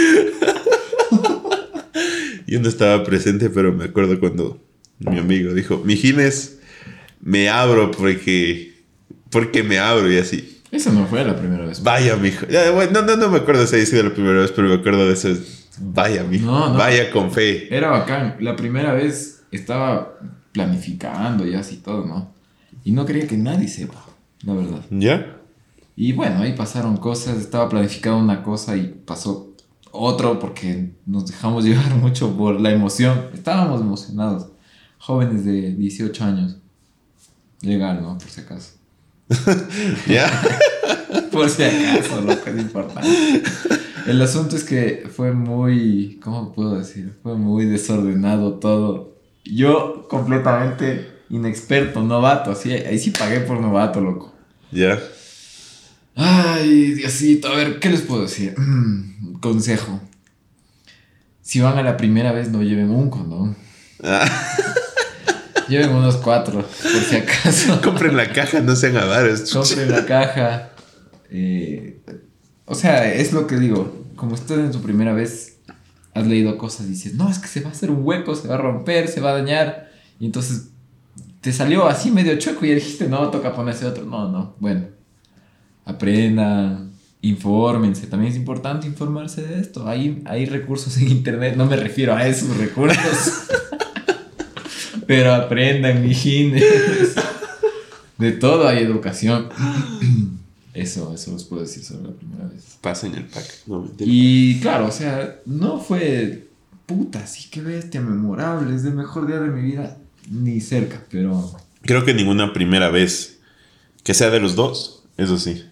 yo no estaba presente, pero me acuerdo cuando mi amigo dijo, Mijines, me abro porque, porque me abro y así. Eso no fue la primera vez. Vaya, mijo. No, no, no me acuerdo si haya sido la primera vez, pero me acuerdo de eso. Vaya, mijo. No, no. Vaya con fe. Era bacán. La primera vez estaba planificando y así todo, ¿no? Y no quería que nadie sepa, la verdad. ¿Ya? Y bueno, ahí pasaron cosas. Estaba planificando una cosa y pasó otro porque nos dejamos llevar mucho por la emoción. Estábamos emocionados. Jóvenes de 18 años. Legal, ¿no? Por si acaso. ¿Ya? Por si acaso, loco, es importante. El asunto es que fue muy, ¿cómo puedo decir? Fue muy desordenado todo. Yo completamente inexperto, novato, así, ahí sí pagué por novato, loco. ¿Ya? Ay, Diosito, a ver, ¿qué les puedo decir? Mm, Consejo. Si van a la primera vez, no lleven un condón. Ah, Lleven unos cuatro, por si acaso. compren la caja, no sean avaros. Compren la caja. Eh, o sea, es lo que digo. Como usted en su primera vez has leído cosas y dices, no, es que se va a hacer un hueco, se va a romper, se va a dañar. Y entonces te salió así medio chueco y dijiste, no, toca ponerse otro. No, no. Bueno, aprendan, infórmense. También es importante informarse de esto. Hay, hay recursos en internet, no me refiero a esos recursos. Pero aprendan, mijines. De todo hay educación. Eso, eso les puedo decir sobre la primera vez. Pasen el pack. No. Y claro, o sea, no fue puta, sí que bestia, memorable, es el mejor día de mi vida, ni cerca, pero Creo que ninguna primera vez que sea de los dos, eso sí.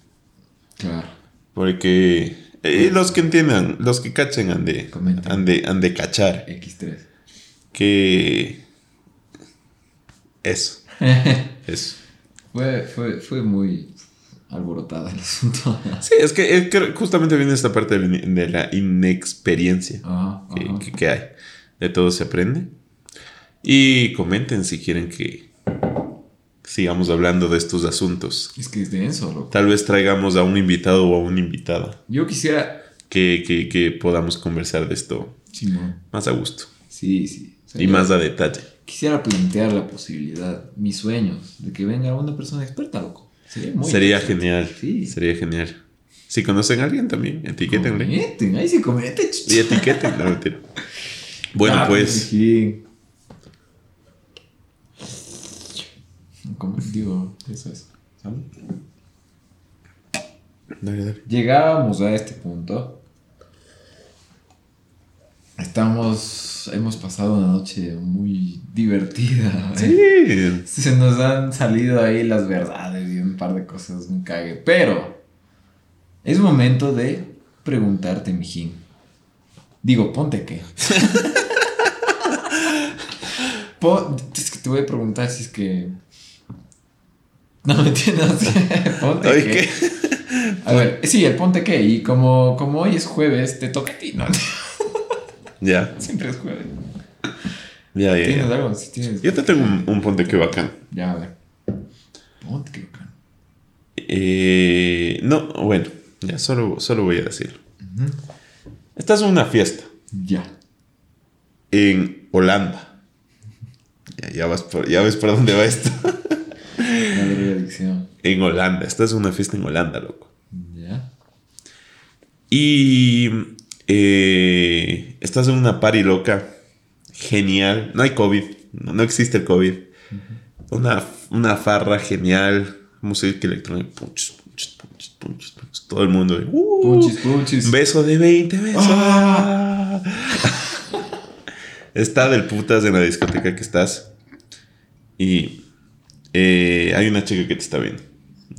claro. Porque eh, los que entiendan, los que cachen han de, han de, han de cachar X3. que eso, eso. fue, fue, fue muy alborotada el asunto. Sí, es que, es que justamente viene esta parte de, la in- de la inexperiencia Ajá, que, ajá. que- que hay. De todo se aprende. Y comenten si quieren que sigamos hablando de estos asuntos. Es que es denso, loco. Tal vez traigamos a un invitado o a una invitada Yo quisiera... que, que- que podamos conversar de esto más a gusto Sí, sí. Y más a detalle. Quisiera plantear la posibilidad, mis sueños, de que venga una persona experta, loco. Sería muy Sería genial. Sí. Sería genial. Si conocen a alguien también, etiquétenle. Comenten, ahí sí comenten. Y etiqueten, no mentira. Bueno, Ah, pues. sí. Como digo, eso es. ¿Salud? Dale, dale. Llegábamos a este punto. Estamos. Hemos pasado una noche muy divertida. ¿eh? Sí. Se nos han salido ahí las verdades y un par de cosas, un cague. Pero es momento de preguntarte, mijín. Digo, ponte qué. Pon- es que te voy a preguntar si es que. No me entiendes. ponte qué. ¿qué? A ver, sí, el ponte qué. Y como, como hoy es jueves, te toca a ti, ¿no? Ya, Siempre es jueves. ya, ya. ¿Tienes ya. algo? Sí, tienes. Yo te tengo un, un ponte que bacán. Ya, a ver. Ponte qué bacán. Eh, no, bueno, ya solo, solo voy a decirlo. Estás en una fiesta Ya. en Holanda. ya, ya, vas por, ya ves por dónde va esto. La drogadicción. en Holanda. Esta es una fiesta en Holanda, loco. Ya. Y eh, estás en una party loca. Genial. No hay COVID. No, no existe el COVID. una, una farra genial. Música electrónica. Punches, punches, punches, punches, punches. Todo el mundo. uh, Punchis, punchis. Beso de 20, beso. Ah. Está del putas en la discoteca que estás. Y eh, hay una chica que te está viendo.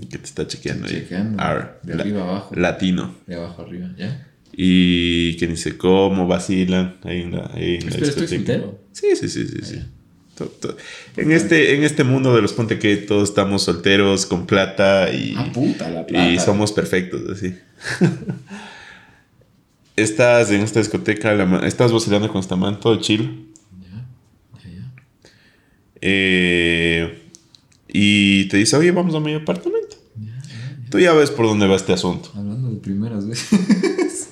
Que te está chequeando. ahí. Chequeando. Ar, De la- arriba abajo. Latino. De abajo arriba, ¿ya? Y que dice cómo vacilan ahí en la, ahí en la estoy discoteca. Sí, sí, sí, sí. sí. To- En, este, en este mundo de los ponte que todos estamos solteros, con plata y, Ah, puta, la plata. y somos perfectos, así. estás en esta discoteca, la estás vacilando con esta man, todo chill. Ya, ya, ya. eh, y te dice, oye, vamos a mi apartamento. Tú ya ves por dónde va este asunto. Hablando de primeras veces.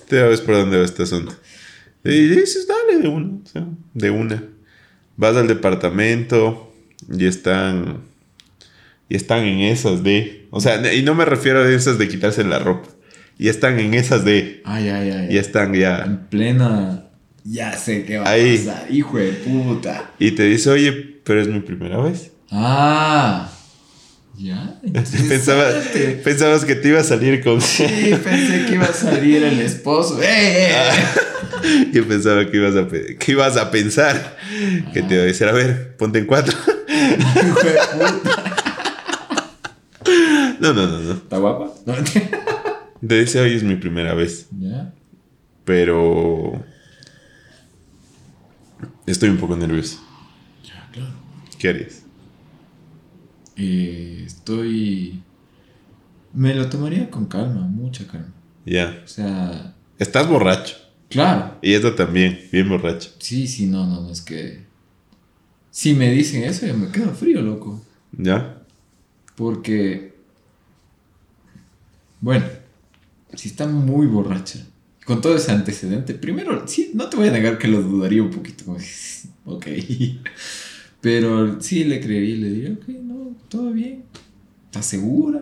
Tú ya ves por dónde va este asunto. Y dices, dale de una, o sea, de una. Vas al departamento y están. Y están en esas de. O sea, y no me refiero a esas de quitarse la ropa. Y están en esas de. Ay, ay, ay. Y están ya. En plena. Ya sé qué va Ahí. a pasar. Hijo de puta. Y te dice, oye, pero es mi primera vez. Ah. Ya. Pensaba, interesante. pensabas que te iba a salir con. Sí, pensé que iba a salir el esposo. ¡Eh! eh, eh! Yo pensaba que ibas a, que ibas a pensar. Que te iba a decir, a ver, ponte en cuatro. De. No, no, no, no. ¿Está guapa? Te dice, hoy es mi primera vez. ya. Pero. Estoy un poco nervioso. Ya, claro. ¿Qué harías? Eh, estoy. Me lo tomaría con calma, mucha calma. Ya. O sea, Estás borracho. claro. Y esta también, bien borracho. Sí, sí, no, no, no, es que. Si me dicen eso, ya me quedo frío, loco. ¿Ya? Porque. Bueno, si está muy borracha, con todo ese antecedente, primero, sí, no te voy a negar que lo dudaría un poquito. Como, ok. Pero sí le creería y le diría, ok, no, todo bien. ¿Estás segura?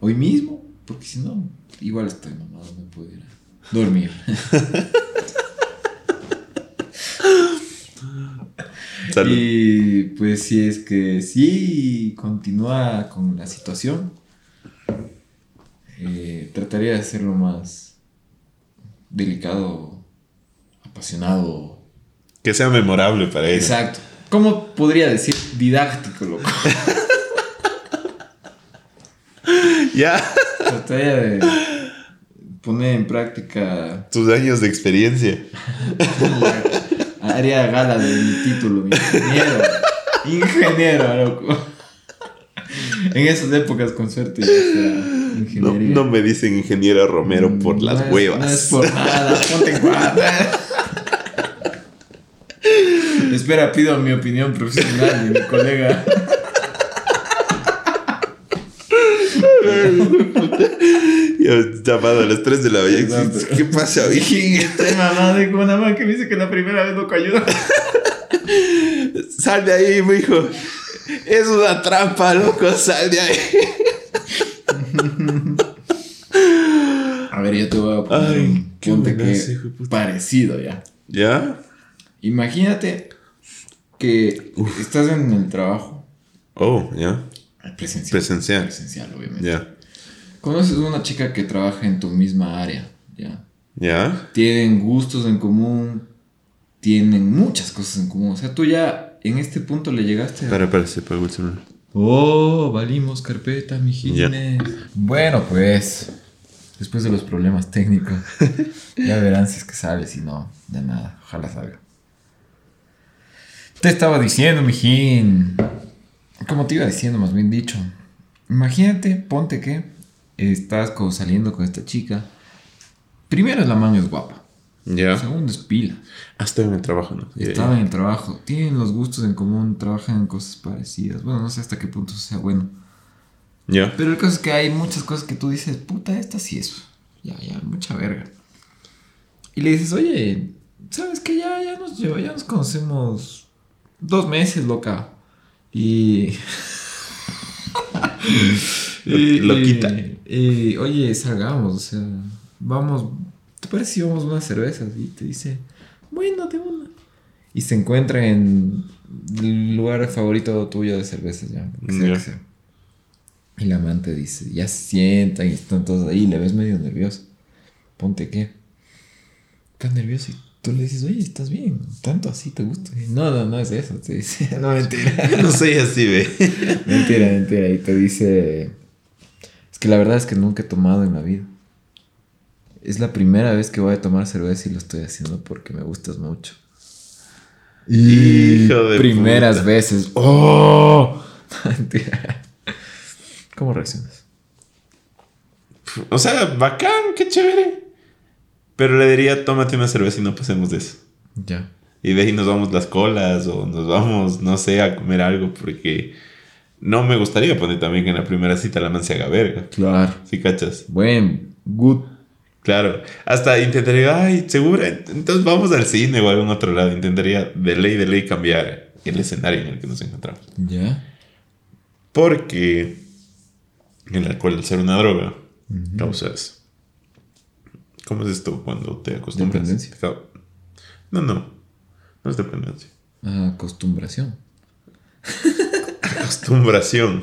Hoy mismo. Porque si no, igual estoy mamado, me puedo ir a dormir. Salud. Y pues si es que sí continúa con la situación, eh, trataría de hacerlo más delicado, apasionado. Que sea memorable para ella. Exacto. ¿Cómo podría decir? Didáctico, loco. Ya. Trataría de poner en práctica Tus años de experiencia. la área gala de mi título, mi ingeniero. Ingeniero, loco. En esas épocas, con suerte, ya sea ingeniería. no me dicen ingeniera Romero por las No es- huevas. No es por nada, ponte guarda. Espera, pido mi opinión profesional de mi colega. Yo llamado a las 3 de la mañana. ¿Qué pasa, Viking? Estoy mamado con una mamá que me dice que la primera vez no ayuda. Sal de ahí, mi hijo. Es una trampa, loco. Sal de ahí. A ver, yo te voy a poner Ay, un buenazo, que hijo de parecido ya. ¿Ya? Imagínate que estás en el trabajo Oh, ya. presencial. Presencial. Presencial, obviamente. Ya. Conoces una chica que trabaja en tu misma área, ya. ¿Ya? Tienen gustos en común, tienen muchas cosas en común. O sea, tú ya en este punto le llegaste a... Para, para, se apagó el celular. Oh, valimos carpeta, mijines. Bueno, pues, después de los problemas técnicos, ya verán si es que sale, si no, ya nada, ojalá salga. Te estaba diciendo, mijín. Como te iba diciendo, más bien dicho. Imagínate, ponte que estás como saliendo con esta chica. Primero, la mano es guapa. Ya. Segundo, es pila. Hasta en el trabajo, ¿no? Estaba en el trabajo. Tienen los gustos en común, trabajan en cosas parecidas. Bueno, no sé hasta qué punto sea bueno. Ya. Pero el caso es que hay muchas cosas que tú dices, puta, esta sí es. Ya, ya, mucha verga. Y le dices, oye, ¿sabes qué? Ya, ya nos lleva, ya nos conocemos dos meses, loca. Y. Lo- lo quita. Y, oye, salgamos, o sea, vamos. ¿Te parece si vamos a unas cervezas? Y te dice, bueno, de una. Y se encuentran en el lugar favorito tuyo de cervezas, ya. sea. Y la amante dice, ya se sientan y están todos ahí, le ves medio nervioso. Ponte qué. Estás nervioso y tú le dices, oye, estás bien, tanto así te gusta. Y, no, no, no es eso, te dice. No, mentira. no soy así, ve. mentira, mentira. Y te dice, es que la verdad es que nunca he tomado en la vida. Es la primera vez que voy a tomar cerveza y lo estoy haciendo porque me gustas mucho. Hijo de primeras puta. veces. ¡Oh! ¿Cómo reaccionas? O sea, bacán, qué chévere. Pero le diría, tómate una cerveza y no pasemos de eso. Ya. Y de ahí nos vamos las colas o nos vamos, no sé, a comer algo porque no me gustaría poner también que en la primera cita la man se haga verga. Claro. ¿Sí cachas? Buen, good. Claro. Hasta intentaría, ay, seguro, entonces vamos al cine o a algún otro lado. Intentaría de ley, de ley cambiar el escenario en el que nos encontramos. Ya. Porque el alcohol, al ser una droga, causas. ¿Cómo es esto cuando te acostumbras? Dependencia. No, no. No es dependencia. Acostumbración. Acostumbración.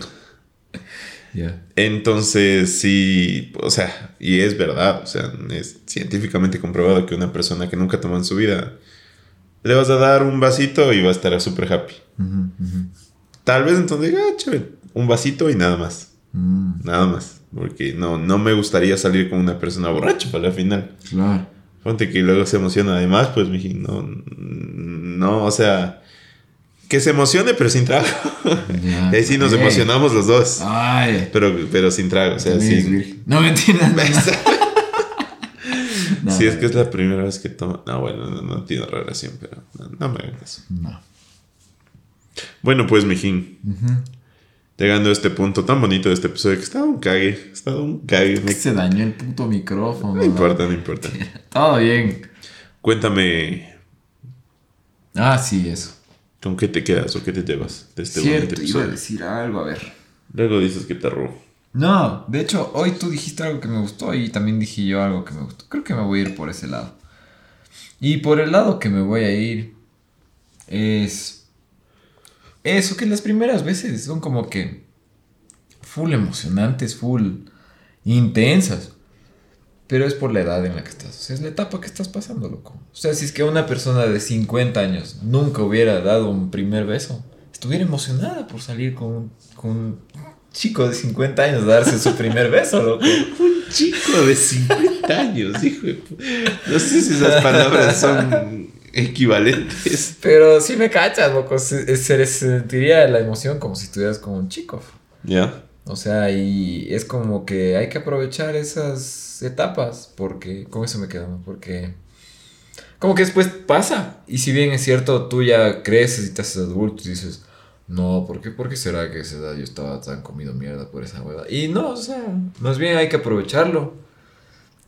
Ya. Entonces, sí, o sea, y es verdad, o sea, es científicamente comprobado que una persona que nunca tomó en su vida, le vas a dar un vasito y va a estar súper happy. Tal vez entonces diga, ah, chévere, un vasito y nada más. Mm, Nada más. Porque no, no me gustaría salir con una persona borracha para la final. claro. Ponte que luego se emociona además, pues, miji, no, no, o sea, que se emocione, pero sin trago. Ya. Ahí sí nos emocionamos los dos. Ay. Pero, pero sin trago, o sea, virgen. No, mentira. no, no. Si es que es la primera vez que toma. No, bueno, no, no tiene relación, pero no, no me hagan caso. No. Bueno, pues, mijín, llegando a este punto tan bonito de este episodio, que estaba un cague, estaba un cague. me- Se dañó el puto micrófono. No importa, no importa. Todo bien. Cuéntame, Ah, sí, eso. ¿Con qué te quedas o qué te llevas de este bonito Cierto, iba a decir algo, a ver. Luego dices que te robo. No, de hecho, hoy tú dijiste algo que me gustó y también dije yo algo que me gustó. Creo que me voy a ir por ese lado. Y por el lado que me voy a ir es eso que las primeras veces son como que full emocionantes, full intensas. Pero es por la edad en la que estás. O sea, es la etapa que estás pasando, loco. O sea, si es que una persona de 50 años nunca hubiera dado un primer beso, estuviera emocionada por salir con, un- con un chico de 50 años a darse su primer beso, loco. Un chico de 50 años, hijo de No sé si esas palabras son equivalentes. Pero sí me cachas, loco. Se, se sentiría la emoción como si estuvieras con un chico. ¿Ya? O sea, y es como que hay que aprovechar esas etapas, porque con eso me quedo. Porque como que después pasa, y si bien es cierto, tú ya creces y te haces adulto y dices, no, ¿por qué, ¿por qué será que a esa edad yo estaba tan comido mierda por esa hueva? Y no, o sea, más bien hay que aprovecharlo,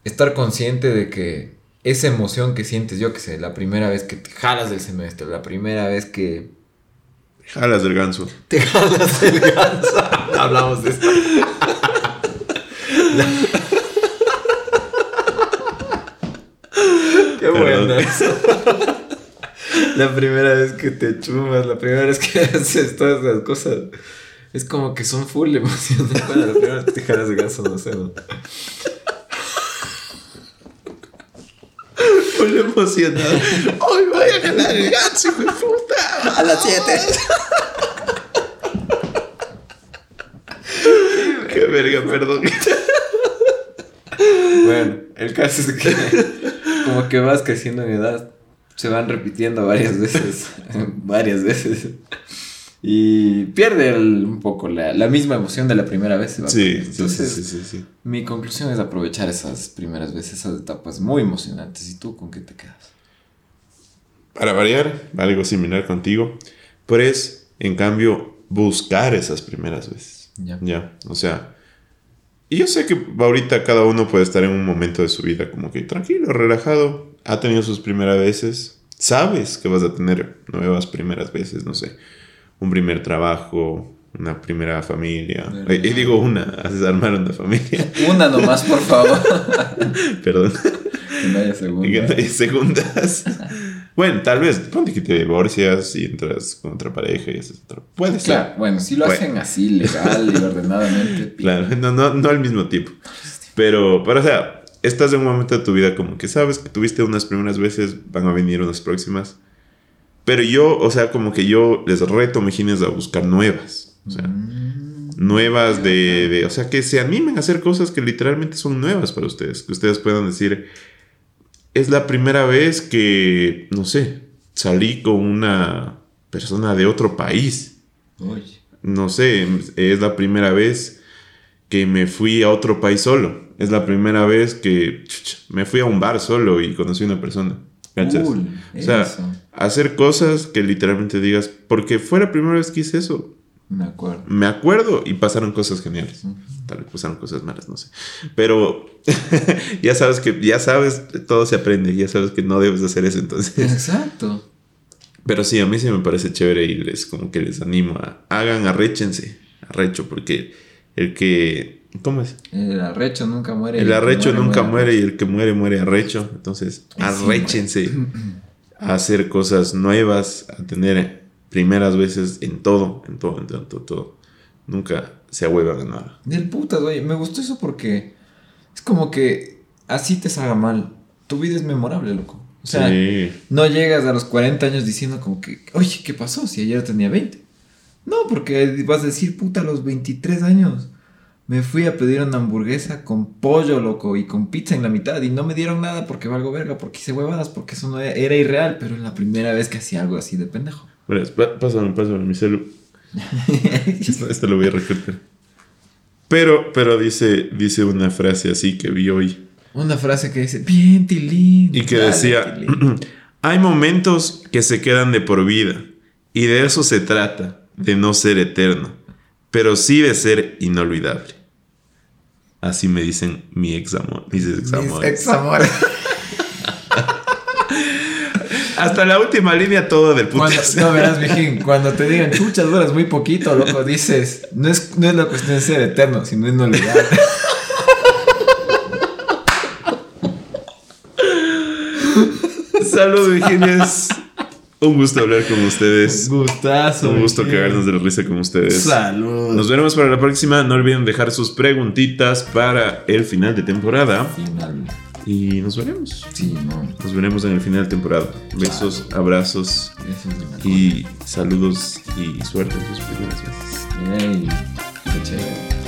estar consciente de que esa emoción que sientes, yo que sé, la primera vez que te jalas del semestre, la primera vez que Jalas del ganso. te jalas el ganso. Hablamos de esto. Qué bueno eso. La primera vez que te chumas, la primera vez que haces todas esas cosas. Es como que son full emociones. Bueno, la primera vez que te jalas el ganso, no sé. ¿no? Muy emocionado. ¡Hoy voy a ganar el ganso, hijo de puta! A las 7. ¡Qué verga, perdón! Bueno, el caso es que como que vas creciendo en edad, se van repitiendo varias veces, varias veces. Y pierde el- un poco la, la misma emoción de la primera vez. va Sí, perdiendo. sí, Entonces, sí, sí, sí. mi conclusión es aprovechar esas primeras veces, esas etapas muy emocionantes. ¿Y tú con qué te quedas? Para variar, algo similar contigo, pero es, en cambio, buscar esas primeras veces. Ya. Ya, o sea, y yo sé que ahorita cada uno puede estar en un momento de su vida como que tranquilo, relajado, ha tenido sus primeras veces, sabes que vas a tener nuevas primeras veces, no sé, un primer trabajo, una primera familia. Y digo una, haces armar una familia. Una nomás, por favor. Perdón. que no haya que no hay segundas. Bueno, tal vez, ponte que te divorcias y entras con otra pareja y haces otra. Puede ser. Claro, bueno, si lo Bueno. hacen así, legal y ordenadamente. Claro, no, no, no al mismo tiempo. Pero, pero, o sea, estás en un momento de tu vida como que sabes que tuviste unas primeras veces, van a venir unas próximas. Pero yo, o sea, como que yo les reto, Mejines, a buscar nuevas. O sea, Mm, nuevas de, de- O sea, que se animen a hacer cosas que literalmente son nuevas para ustedes. Que ustedes puedan decir, es la primera vez que, no sé, salí con una persona de otro país Uy. no sé, es la primera vez que me fui a otro país solo. Es la primera vez que me fui a un bar solo y conocí a una persona. ¿Cachas? Cool, o sea, eso. hacer cosas que literalmente digas, porque fue la primera vez que hice eso. Me acuerdo. Me acuerdo y pasaron cosas geniales. Tal vez pasaron cosas malas, no sé. Pero ya sabes que, ya sabes, todo se aprende. Ya sabes que no debes de hacer eso entonces. Exacto. Pero sí, a mí sí me parece chévere y les como que les animo a hagan arréchense, arrecho, porque el que ¿cómo es? El arrecho nunca muere. El arrecho muere, nunca muere. muere y el que muere muere arrecho. Entonces, sí, arréchense a hacer cosas nuevas, a tener primeras veces en todo, en todo, en todo, en todo, todo. Nunca se ahuevan a nada. Del putas, oye, me gustó eso porque es como que así te salga mal. Tu vida es memorable, loco. O sea, sí. no llegas a los 40 años diciendo como que, oye, ¿qué pasó si ayer tenía 20? No, porque vas a decir, puta, a los 23 años me fui a pedir una hamburguesa con pollo, loco, y con pizza en la mitad y no me dieron nada porque valgo verga, porque hice huevadas, porque eso no era, era irreal, pero es la primera vez que hacía algo así de pendejo. Bueno, pásame, pásame mi celu. Esto, esto lo voy a recortar. Pero, pero dice, dice una frase así que vi hoy. Una frase que dice, bien, Tilín. Y que dale, decía, Tilín". hay momentos que se quedan de por vida. Y de eso se trata, de no ser eterno, pero sí de ser inolvidable. Así me dicen mi ex amor, mis ex Mis amores. ex amores. Hasta la última línea todo del Cuando, putas. no, verás, mijín, cuando te digan chuchas duras muy poquito, loco, dices, no es, no es la cuestión de ser eterno, sino en olvidar. Salud, Virginias. Un gusto hablar con ustedes. Gustazo. Un gusto mijín. cagarnos de la risa con ustedes. Salud. Nos veremos para la próxima. No olviden dejar sus preguntitas para el final de temporada. Final. Y nos veremos. Sí, no. Nos veremos en el final de temporada. Besos, abrazos y saludos y suerte en tus primeras veces. Hey.